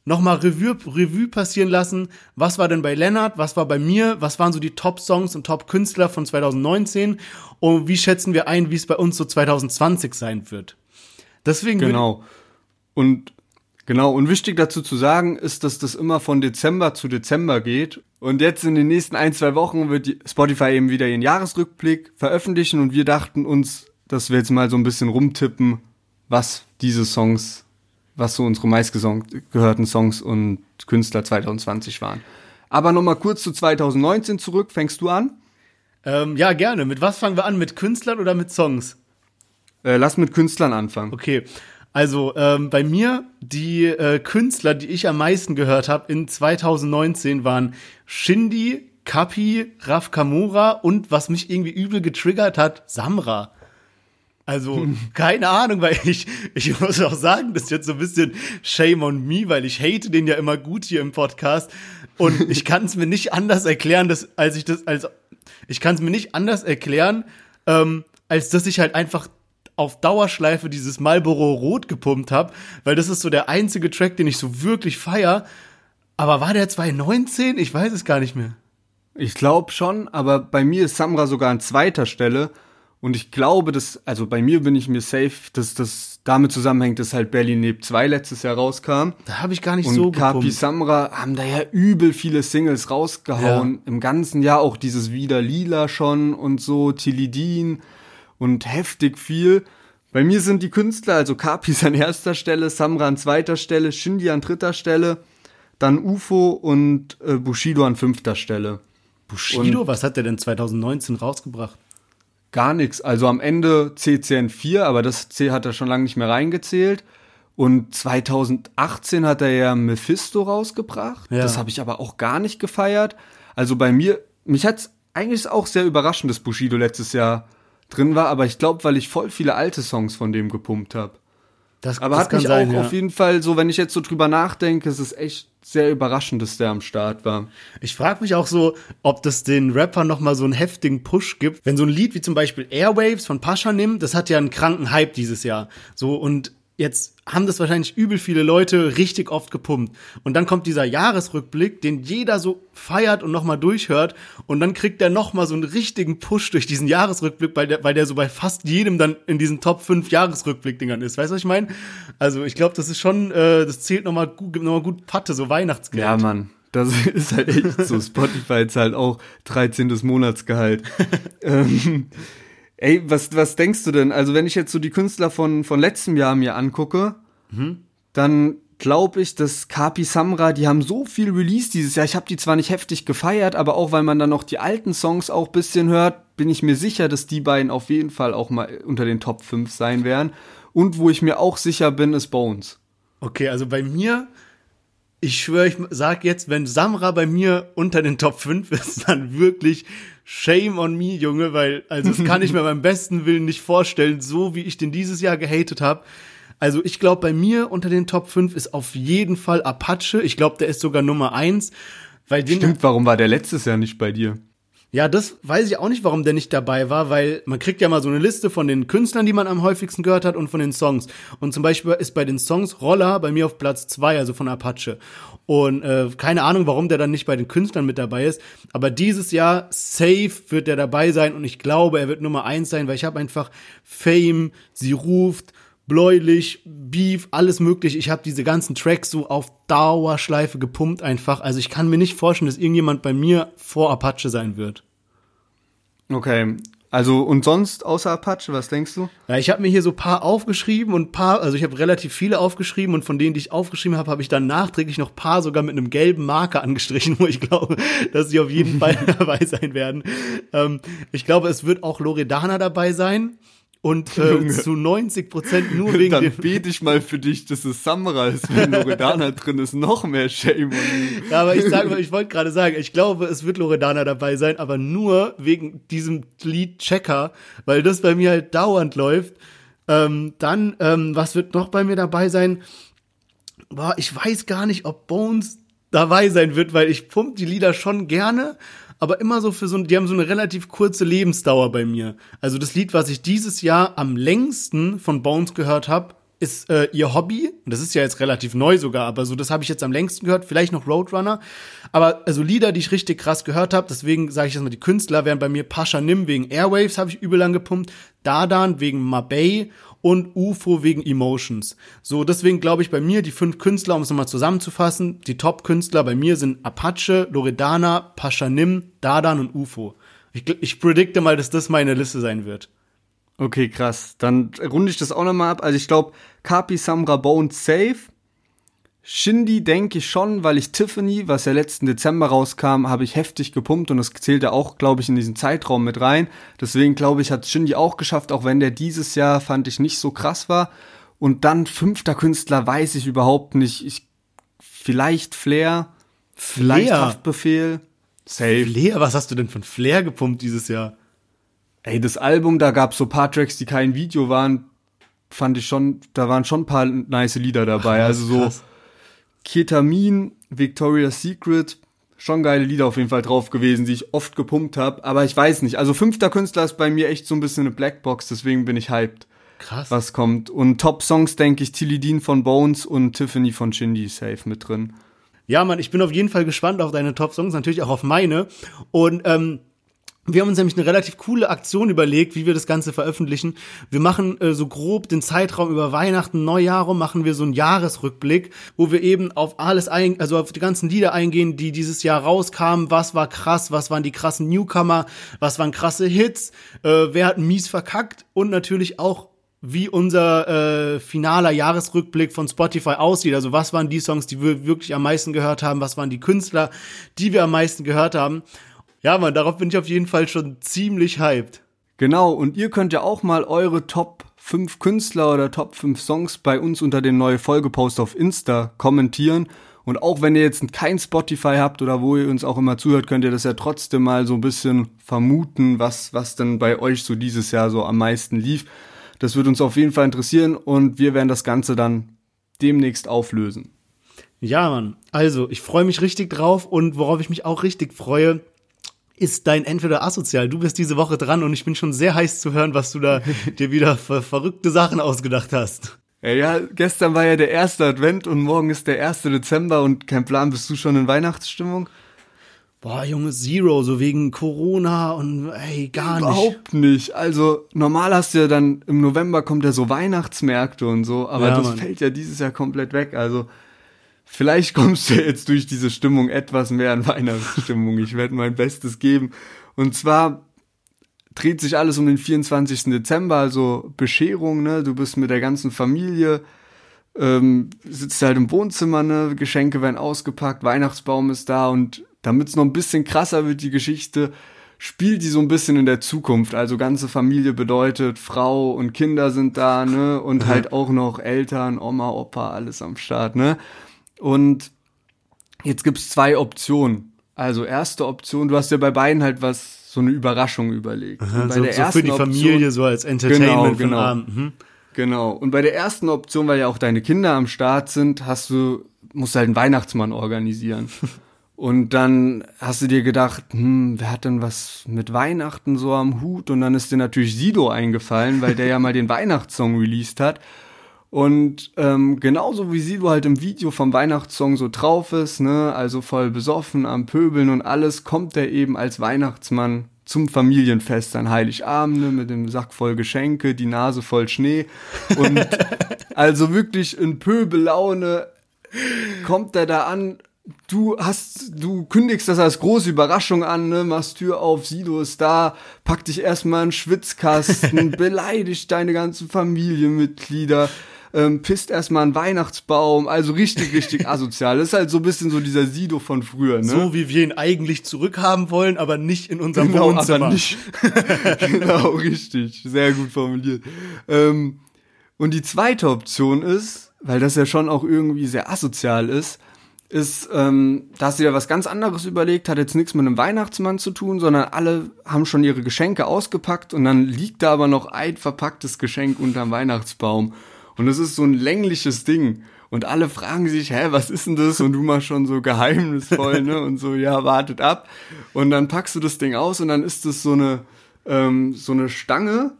[SPEAKER 2] nochmal Revue, Revue passieren lassen. Was war denn bei Lennart? Was war bei mir? Was waren so die Top-Songs und Top-Künstler von 2019? Und wie schätzen wir ein, wie es bei uns so 2020 sein wird? Deswegen
[SPEAKER 1] Genau. Und genau, und wichtig dazu zu sagen ist, dass das immer von Dezember zu Dezember geht. Und jetzt in den nächsten ein, zwei Wochen wird Spotify eben wieder ihren Jahresrückblick veröffentlichen und wir dachten uns, dass wir jetzt mal so ein bisschen rumtippen, was diese Songs, was so unsere meistgehörten Songs und Künstler 2020 waren. Aber nochmal kurz zu 2019 zurück. Fängst du an?
[SPEAKER 2] Ähm, ja, gerne. Mit was fangen wir an? Mit Künstlern oder mit Songs?
[SPEAKER 1] Äh, lass mit Künstlern anfangen.
[SPEAKER 2] Okay. Also ähm, bei mir die äh, Künstler, die ich am meisten gehört habe in 2019 waren Shindy, Kapi, Raf Kamura und was mich irgendwie übel getriggert hat, Samra. Also, keine Ahnung, weil ich, ich muss auch sagen, das ist jetzt so ein bisschen Shame on me, weil ich hate den ja immer gut hier im Podcast. Und ich kann es mir nicht anders erklären, dass, als ich das, als, ich kann es mir nicht anders erklären, ähm, als dass ich halt einfach auf Dauerschleife dieses Marlboro Rot gepumpt habe, weil das ist so der einzige Track, den ich so wirklich feier. Aber war der 2019? Ich weiß es gar nicht mehr.
[SPEAKER 1] Ich glaube schon, aber bei mir ist Samra sogar an zweiter Stelle. Und ich glaube, dass, also bei mir bin ich mir safe, dass das damit zusammenhängt, dass halt Berlin Neb 2 letztes Jahr rauskam.
[SPEAKER 2] Da habe ich gar nicht
[SPEAKER 1] Und
[SPEAKER 2] so
[SPEAKER 1] Kapi
[SPEAKER 2] gepumpt.
[SPEAKER 1] Samra haben da ja übel viele Singles rausgehauen. Im ganzen Jahr auch dieses Wieder Lila schon und so, Tilidin und heftig viel. Bei mir sind die Künstler, also Kapi ist an erster Stelle, Samra an zweiter Stelle, Shindy an dritter Stelle, dann UFO und äh, Bushido an fünfter Stelle.
[SPEAKER 2] Bushido, was hat der denn 2019 rausgebracht?
[SPEAKER 1] Gar nichts. Also am Ende CCN 4, aber das C hat er schon lange nicht mehr reingezählt. Und 2018 hat er ja Mephisto rausgebracht.
[SPEAKER 2] Ja.
[SPEAKER 1] Das habe ich aber auch gar nicht gefeiert. Also bei mir, mich hat's eigentlich auch sehr überraschend, dass Bushido letztes Jahr drin war, aber ich glaube, weil ich voll viele alte Songs von dem gepumpt habe.
[SPEAKER 2] Das,
[SPEAKER 1] Aber
[SPEAKER 2] das
[SPEAKER 1] hat mich
[SPEAKER 2] sein,
[SPEAKER 1] auch
[SPEAKER 2] ja.
[SPEAKER 1] auf jeden Fall so, wenn ich jetzt so drüber nachdenke, es ist echt sehr überraschend, dass der am Start war.
[SPEAKER 2] Ich frage mich auch so, ob das den Rappern noch mal so einen heftigen Push gibt. Wenn so ein Lied wie zum Beispiel Airwaves von Pascha nimmt, das hat ja einen kranken Hype dieses Jahr. So und jetzt haben das wahrscheinlich übel viele Leute richtig oft gepumpt. Und dann kommt dieser Jahresrückblick, den jeder so feiert und noch mal durchhört. Und dann kriegt der noch mal so einen richtigen Push durch diesen Jahresrückblick, weil der, weil der so bei fast jedem dann in diesen Top 5 Jahresrückblick-Dingern ist. Weißt du, was ich meine? Also ich glaube, das ist schon, äh, das zählt noch mal gut, gibt noch mal gut Patte, so Weihnachtsgeld.
[SPEAKER 1] Ja, Mann. Das ist halt echt so. Spotify ist halt auch 13. Monatsgehalt. ähm, ey, was, was denkst du denn? Also, wenn ich jetzt so die Künstler von, von letztem Jahr mir angucke, dann glaube ich, dass Kapi Samra, die haben so viel Release dieses Jahr. Ich habe die zwar nicht heftig gefeiert, aber auch weil man dann noch die alten Songs auch bisschen hört, bin ich mir sicher, dass die beiden auf jeden Fall auch mal unter den Top 5 sein werden. Und wo ich mir auch sicher bin, ist Bones.
[SPEAKER 2] Okay, also bei mir, ich schwöre, ich sag jetzt, wenn Samra bei mir unter den Top 5 ist, dann wirklich shame on me, Junge, weil, also das kann ich mir beim besten Willen nicht vorstellen, so wie ich den dieses Jahr gehatet habe. Also ich glaube, bei mir unter den Top 5 ist auf jeden Fall Apache. Ich glaube, der ist sogar Nummer 1. Weil den,
[SPEAKER 1] Stimmt, warum war der letztes Jahr nicht bei dir?
[SPEAKER 2] Ja, das weiß ich auch nicht, warum der nicht dabei war, weil man kriegt ja mal so eine Liste von den Künstlern, die man am häufigsten gehört hat und von den Songs. Und zum Beispiel ist bei den Songs Roller bei mir auf Platz zwei, also von Apache. Und äh, keine Ahnung, warum der dann nicht bei den Künstlern mit dabei ist. Aber dieses Jahr safe wird der dabei sein und ich glaube, er wird Nummer eins sein, weil ich habe einfach Fame, sie ruft, bläulich, Beef, alles möglich. Ich habe diese ganzen Tracks so auf Dauerschleife gepumpt einfach. Also ich kann mir nicht vorstellen, dass irgendjemand bei mir vor Apache sein wird.
[SPEAKER 1] Okay. Also und sonst außer Apache, was denkst du?
[SPEAKER 2] Ja, ich habe mir hier so paar aufgeschrieben und paar, also ich habe relativ viele aufgeschrieben und von denen, die ich aufgeschrieben habe, habe ich dann nachträglich noch paar sogar mit einem gelben Marker angestrichen, wo ich glaube, dass sie auf jeden Fall dabei sein werden. Ähm, ich glaube, es wird auch Loredana dabei sein und äh, zu 90 Prozent nur wegen
[SPEAKER 1] Dann
[SPEAKER 2] dem
[SPEAKER 1] bete ich mal für dich, dass es Samra ist, wenn Loredana drin ist, noch mehr Shame on you.
[SPEAKER 2] Ja, aber ich sage, ich wollte gerade sagen, ich glaube, es wird Loredana dabei sein, aber nur wegen diesem Lied Checker, weil das bei mir halt dauernd läuft. Ähm, dann, ähm, was wird noch bei mir dabei sein? Boah, ich weiß gar nicht, ob Bones dabei sein wird, weil ich pump die Lieder schon gerne, aber immer so für so, die haben so eine relativ kurze Lebensdauer bei mir. Also das Lied, was ich dieses Jahr am längsten von Bones gehört habe, ist äh, ihr Hobby. Das ist ja jetzt relativ neu sogar, aber so das habe ich jetzt am längsten gehört. Vielleicht noch Roadrunner. Aber also Lieder, die ich richtig krass gehört habe, deswegen sage ich jetzt mal, die Künstler wären bei mir Pascha Nim wegen Airwaves, habe ich übel lang gepumpt. Dadan wegen Mabey und UFO wegen Emotions. So, deswegen glaube ich bei mir die fünf Künstler, um es nochmal zusammenzufassen, die Top-Künstler bei mir sind Apache, Loredana, Pascha Nim, Dadan und UFO. Ich, ich predikte mal, dass das meine Liste sein wird.
[SPEAKER 1] Okay, krass. Dann runde ich das auch nochmal ab. Also ich glaube, Kapi Samra Bones safe. Shindy denke ich schon, weil ich Tiffany, was ja letzten Dezember rauskam, habe ich heftig gepumpt und das zählt ja auch, glaube ich, in diesen Zeitraum mit rein. Deswegen glaube ich, hat Shindy auch geschafft, auch wenn der dieses Jahr, fand ich, nicht so krass war. Und dann fünfter Künstler weiß ich überhaupt nicht. Ich, vielleicht Flair, vielleicht
[SPEAKER 2] Flair?
[SPEAKER 1] Haftbefehl. Safe.
[SPEAKER 2] Flair, was hast du denn von Flair gepumpt dieses Jahr?
[SPEAKER 1] Ey, das Album, da gab's so paar Tracks, die kein Video waren, fand ich schon, da waren schon ein paar nice Lieder dabei.
[SPEAKER 2] Ach,
[SPEAKER 1] also so
[SPEAKER 2] krass.
[SPEAKER 1] Ketamin, Victoria's Secret, schon geile Lieder auf jeden Fall drauf gewesen, die ich oft gepumpt habe. Aber ich weiß nicht. Also fünfter Künstler ist bei mir echt so ein bisschen eine Blackbox, deswegen bin ich hyped,
[SPEAKER 2] Krass.
[SPEAKER 1] was kommt. Und Top-Songs denke ich Tilly Dean von Bones und Tiffany von Shindy safe mit drin.
[SPEAKER 2] Ja, Mann, ich bin auf jeden Fall gespannt auf deine Top-Songs, natürlich auch auf meine. Und ähm, wir haben uns nämlich eine relativ coole Aktion überlegt, wie wir das Ganze veröffentlichen. Wir machen äh, so grob den Zeitraum über Weihnachten, Neujahr machen wir so einen Jahresrückblick, wo wir eben auf alles ein, also auf die ganzen Lieder eingehen, die dieses Jahr rauskamen. Was war krass, was waren die krassen Newcomer, was waren krasse Hits, äh, wer hat mies verkackt und natürlich auch wie unser äh, finaler Jahresrückblick von Spotify aussieht. Also was waren die Songs, die wir wirklich am meisten gehört haben? Was waren die Künstler, die wir am meisten gehört haben? Ja, Mann, darauf bin ich auf jeden Fall schon ziemlich hyped.
[SPEAKER 1] Genau, und ihr könnt ja auch mal eure Top 5 Künstler oder Top 5 Songs bei uns unter dem neue Folgepost auf Insta kommentieren. Und auch wenn ihr jetzt kein Spotify habt oder wo ihr uns auch immer zuhört, könnt ihr das ja trotzdem mal so ein bisschen vermuten, was, was denn bei euch so dieses Jahr so am meisten lief. Das wird uns auf jeden Fall interessieren und wir werden das Ganze dann demnächst auflösen.
[SPEAKER 2] Ja, Mann. Also, ich freue mich richtig drauf und worauf ich mich auch richtig freue, ist dein Entweder asozial. Du bist diese Woche dran und ich bin schon sehr heiß zu hören, was du da dir wieder für verrückte Sachen ausgedacht hast.
[SPEAKER 1] Ja, gestern war ja der erste Advent und morgen ist der 1. Dezember und kein Plan, bist du schon in Weihnachtsstimmung?
[SPEAKER 2] Boah, Junge, Zero, so wegen Corona und ey, gar nicht.
[SPEAKER 1] Überhaupt nicht. Also normal hast du ja dann im November kommt ja so Weihnachtsmärkte und so, aber
[SPEAKER 2] Ja,
[SPEAKER 1] das
[SPEAKER 2] Mann.
[SPEAKER 1] fällt ja dieses Jahr komplett weg. Also vielleicht kommst du jetzt durch diese Stimmung etwas mehr in Weihnachtsstimmung. Ich werde mein Bestes geben. Und zwar dreht sich alles um den 24. Dezember, also Bescherung, ne? Du bist mit der ganzen Familie, ähm, sitzt halt im Wohnzimmer, ne? Geschenke werden ausgepackt, Weihnachtsbaum ist da und damit es noch ein bisschen krasser wird, die Geschichte, spielt die so ein bisschen in der Zukunft. Also ganze Familie bedeutet, Frau und Kinder sind da, ne? Und halt auch noch Eltern, Oma, Opa, alles am Start, ne? Und jetzt gibt's zwei Optionen. Also erste Option, du hast ja bei beiden halt was, so eine Überraschung überlegt. Bei
[SPEAKER 2] so, so für die
[SPEAKER 1] Option-
[SPEAKER 2] Familie, so als Entertainment
[SPEAKER 1] Genau, genau.
[SPEAKER 2] Abend. Mhm.
[SPEAKER 1] Genau. Und bei der ersten Option, weil ja auch deine Kinder am Start sind, hast du, musst du halt einen Weihnachtsmann organisieren. Und dann hast du dir gedacht, hm, wer hat denn was mit Weihnachten so am Hut? Und dann ist dir natürlich Sido eingefallen, weil der ja mal den Weihnachtssong released hat. Und ähm, genauso wie Sido halt im Video vom Weihnachtssong so drauf ist, ne, also voll besoffen am Pöbeln und alles, kommt er eben als Weihnachtsmann zum Familienfest an Heiligabend ne, mit dem Sack voll Geschenke, die Nase voll Schnee und also wirklich in Pöbellaune kommt er da an. Du hast, du kündigst das als große Überraschung an, ne? machst Tür auf, Sido ist da, pack dich erstmal in den Schwitzkasten, beleidigt deine ganzen Familienmitglieder, ähm, pisst erstmal einen Weihnachtsbaum, also richtig, richtig asozial. Das ist halt so ein bisschen so dieser Sido von früher, ne?
[SPEAKER 2] So wie wir ihn eigentlich zurückhaben wollen, aber nicht in unserem
[SPEAKER 1] Genau,
[SPEAKER 2] Wohnzimmer.
[SPEAKER 1] aber nicht. genau, richtig. Sehr gut formuliert. Ähm, und die zweite Option ist, weil das ja schon auch irgendwie sehr asozial ist, ist, ähm, da hast du dir was ganz anderes überlegt, hat jetzt nichts mit einem Weihnachtsmann zu tun, sondern alle haben schon ihre Geschenke ausgepackt und dann liegt da aber noch ein verpacktes Geschenk unterm Weihnachtsbaum. Und das ist so ein längliches Ding. Und alle fragen sich, hä, was ist denn das? Und du machst schon so geheimnisvoll, ne? Und so, ja, wartet ab. Und dann packst du das Ding aus und dann ist das so eine, ähm, so eine Stange,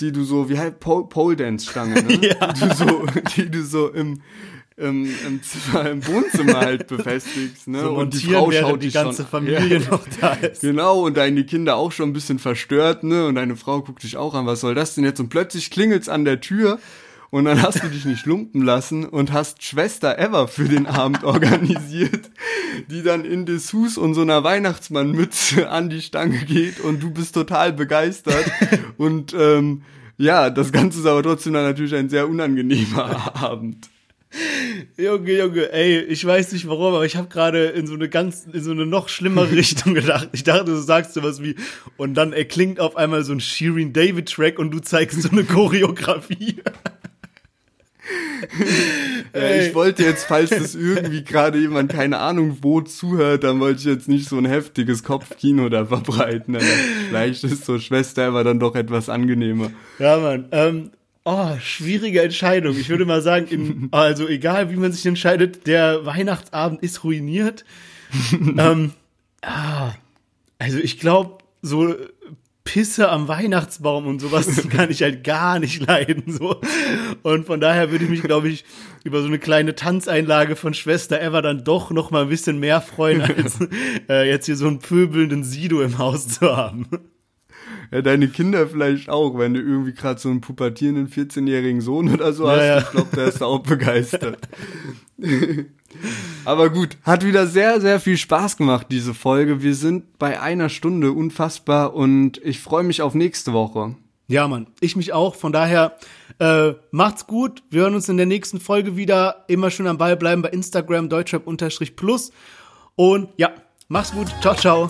[SPEAKER 1] die du so, wie halt Pole, Pole Dance Stange, ne?
[SPEAKER 2] Ja.
[SPEAKER 1] Die du so, die du so im, im, im, Zimmer, im Wohnzimmer halt befestigst, ne?
[SPEAKER 2] So
[SPEAKER 1] und die Frau schaut
[SPEAKER 2] die ganze
[SPEAKER 1] schon,
[SPEAKER 2] Familie
[SPEAKER 1] Ja.
[SPEAKER 2] noch da ist.
[SPEAKER 1] Genau, und deine Kinder auch schon ein bisschen verstört, ne? Und deine Frau guckt dich auch an, was soll das denn jetzt? Und plötzlich klingelt's an der Tür und dann hast du dich nicht lumpen lassen und hast Schwester Eva für den Abend organisiert, die dann in Dessous und so einer Weihnachtsmannmütze an die Stange geht und du bist total begeistert. und ähm, ja, das Ganze ist aber trotzdem dann natürlich ein sehr unangenehmer Abend.
[SPEAKER 2] Junge, Junge, ey, ich weiß nicht warum, aber ich habe gerade in so eine ganz, in so eine noch schlimmere Richtung gedacht. Ich dachte, du sagst sowas wie, und dann erklingt auf einmal so ein Shirin David Track und du zeigst so eine Choreografie.
[SPEAKER 1] Äh, ich wollte jetzt, falls das irgendwie gerade jemand, keine Ahnung, wo zuhört, dann wollte ich jetzt nicht so ein heftiges Kopfkino da verbreiten. Aber vielleicht ist so Schwester aber dann doch etwas angenehmer.
[SPEAKER 2] Ja, Mann. Ähm, oh, schwierige Entscheidung. Ich würde mal sagen, in, also egal wie man sich entscheidet, der Weihnachtsabend ist ruiniert. ähm, ah, also ich glaube, so Pisse am Weihnachtsbaum und sowas kann ich halt gar nicht leiden. So. Und von daher würde ich mich, glaube ich, über so eine kleine Tanzeinlage von Schwester Eva dann doch noch mal ein bisschen mehr freuen, als äh, jetzt hier so einen pöbelnden Sido im Haus zu haben.
[SPEAKER 1] Ja, deine Kinder vielleicht auch, wenn du irgendwie gerade so einen pubertierenden 14-jährigen Sohn oder so
[SPEAKER 2] Ja,
[SPEAKER 1] hast. Ich glaube, der ist auch begeistert. Aber gut, hat wieder sehr, sehr viel Spaß gemacht, diese Folge. Wir sind bei einer Stunde, unfassbar. Und ich freue mich auf nächste Woche.
[SPEAKER 2] Ja, Mann, ich mich auch. Von daher äh, macht's gut. Wir hören uns in der nächsten Folge wieder. Immer schön am Ball bleiben bei Instagram deutschrap-plus. Und ja, mach's gut. Ciao, ciao.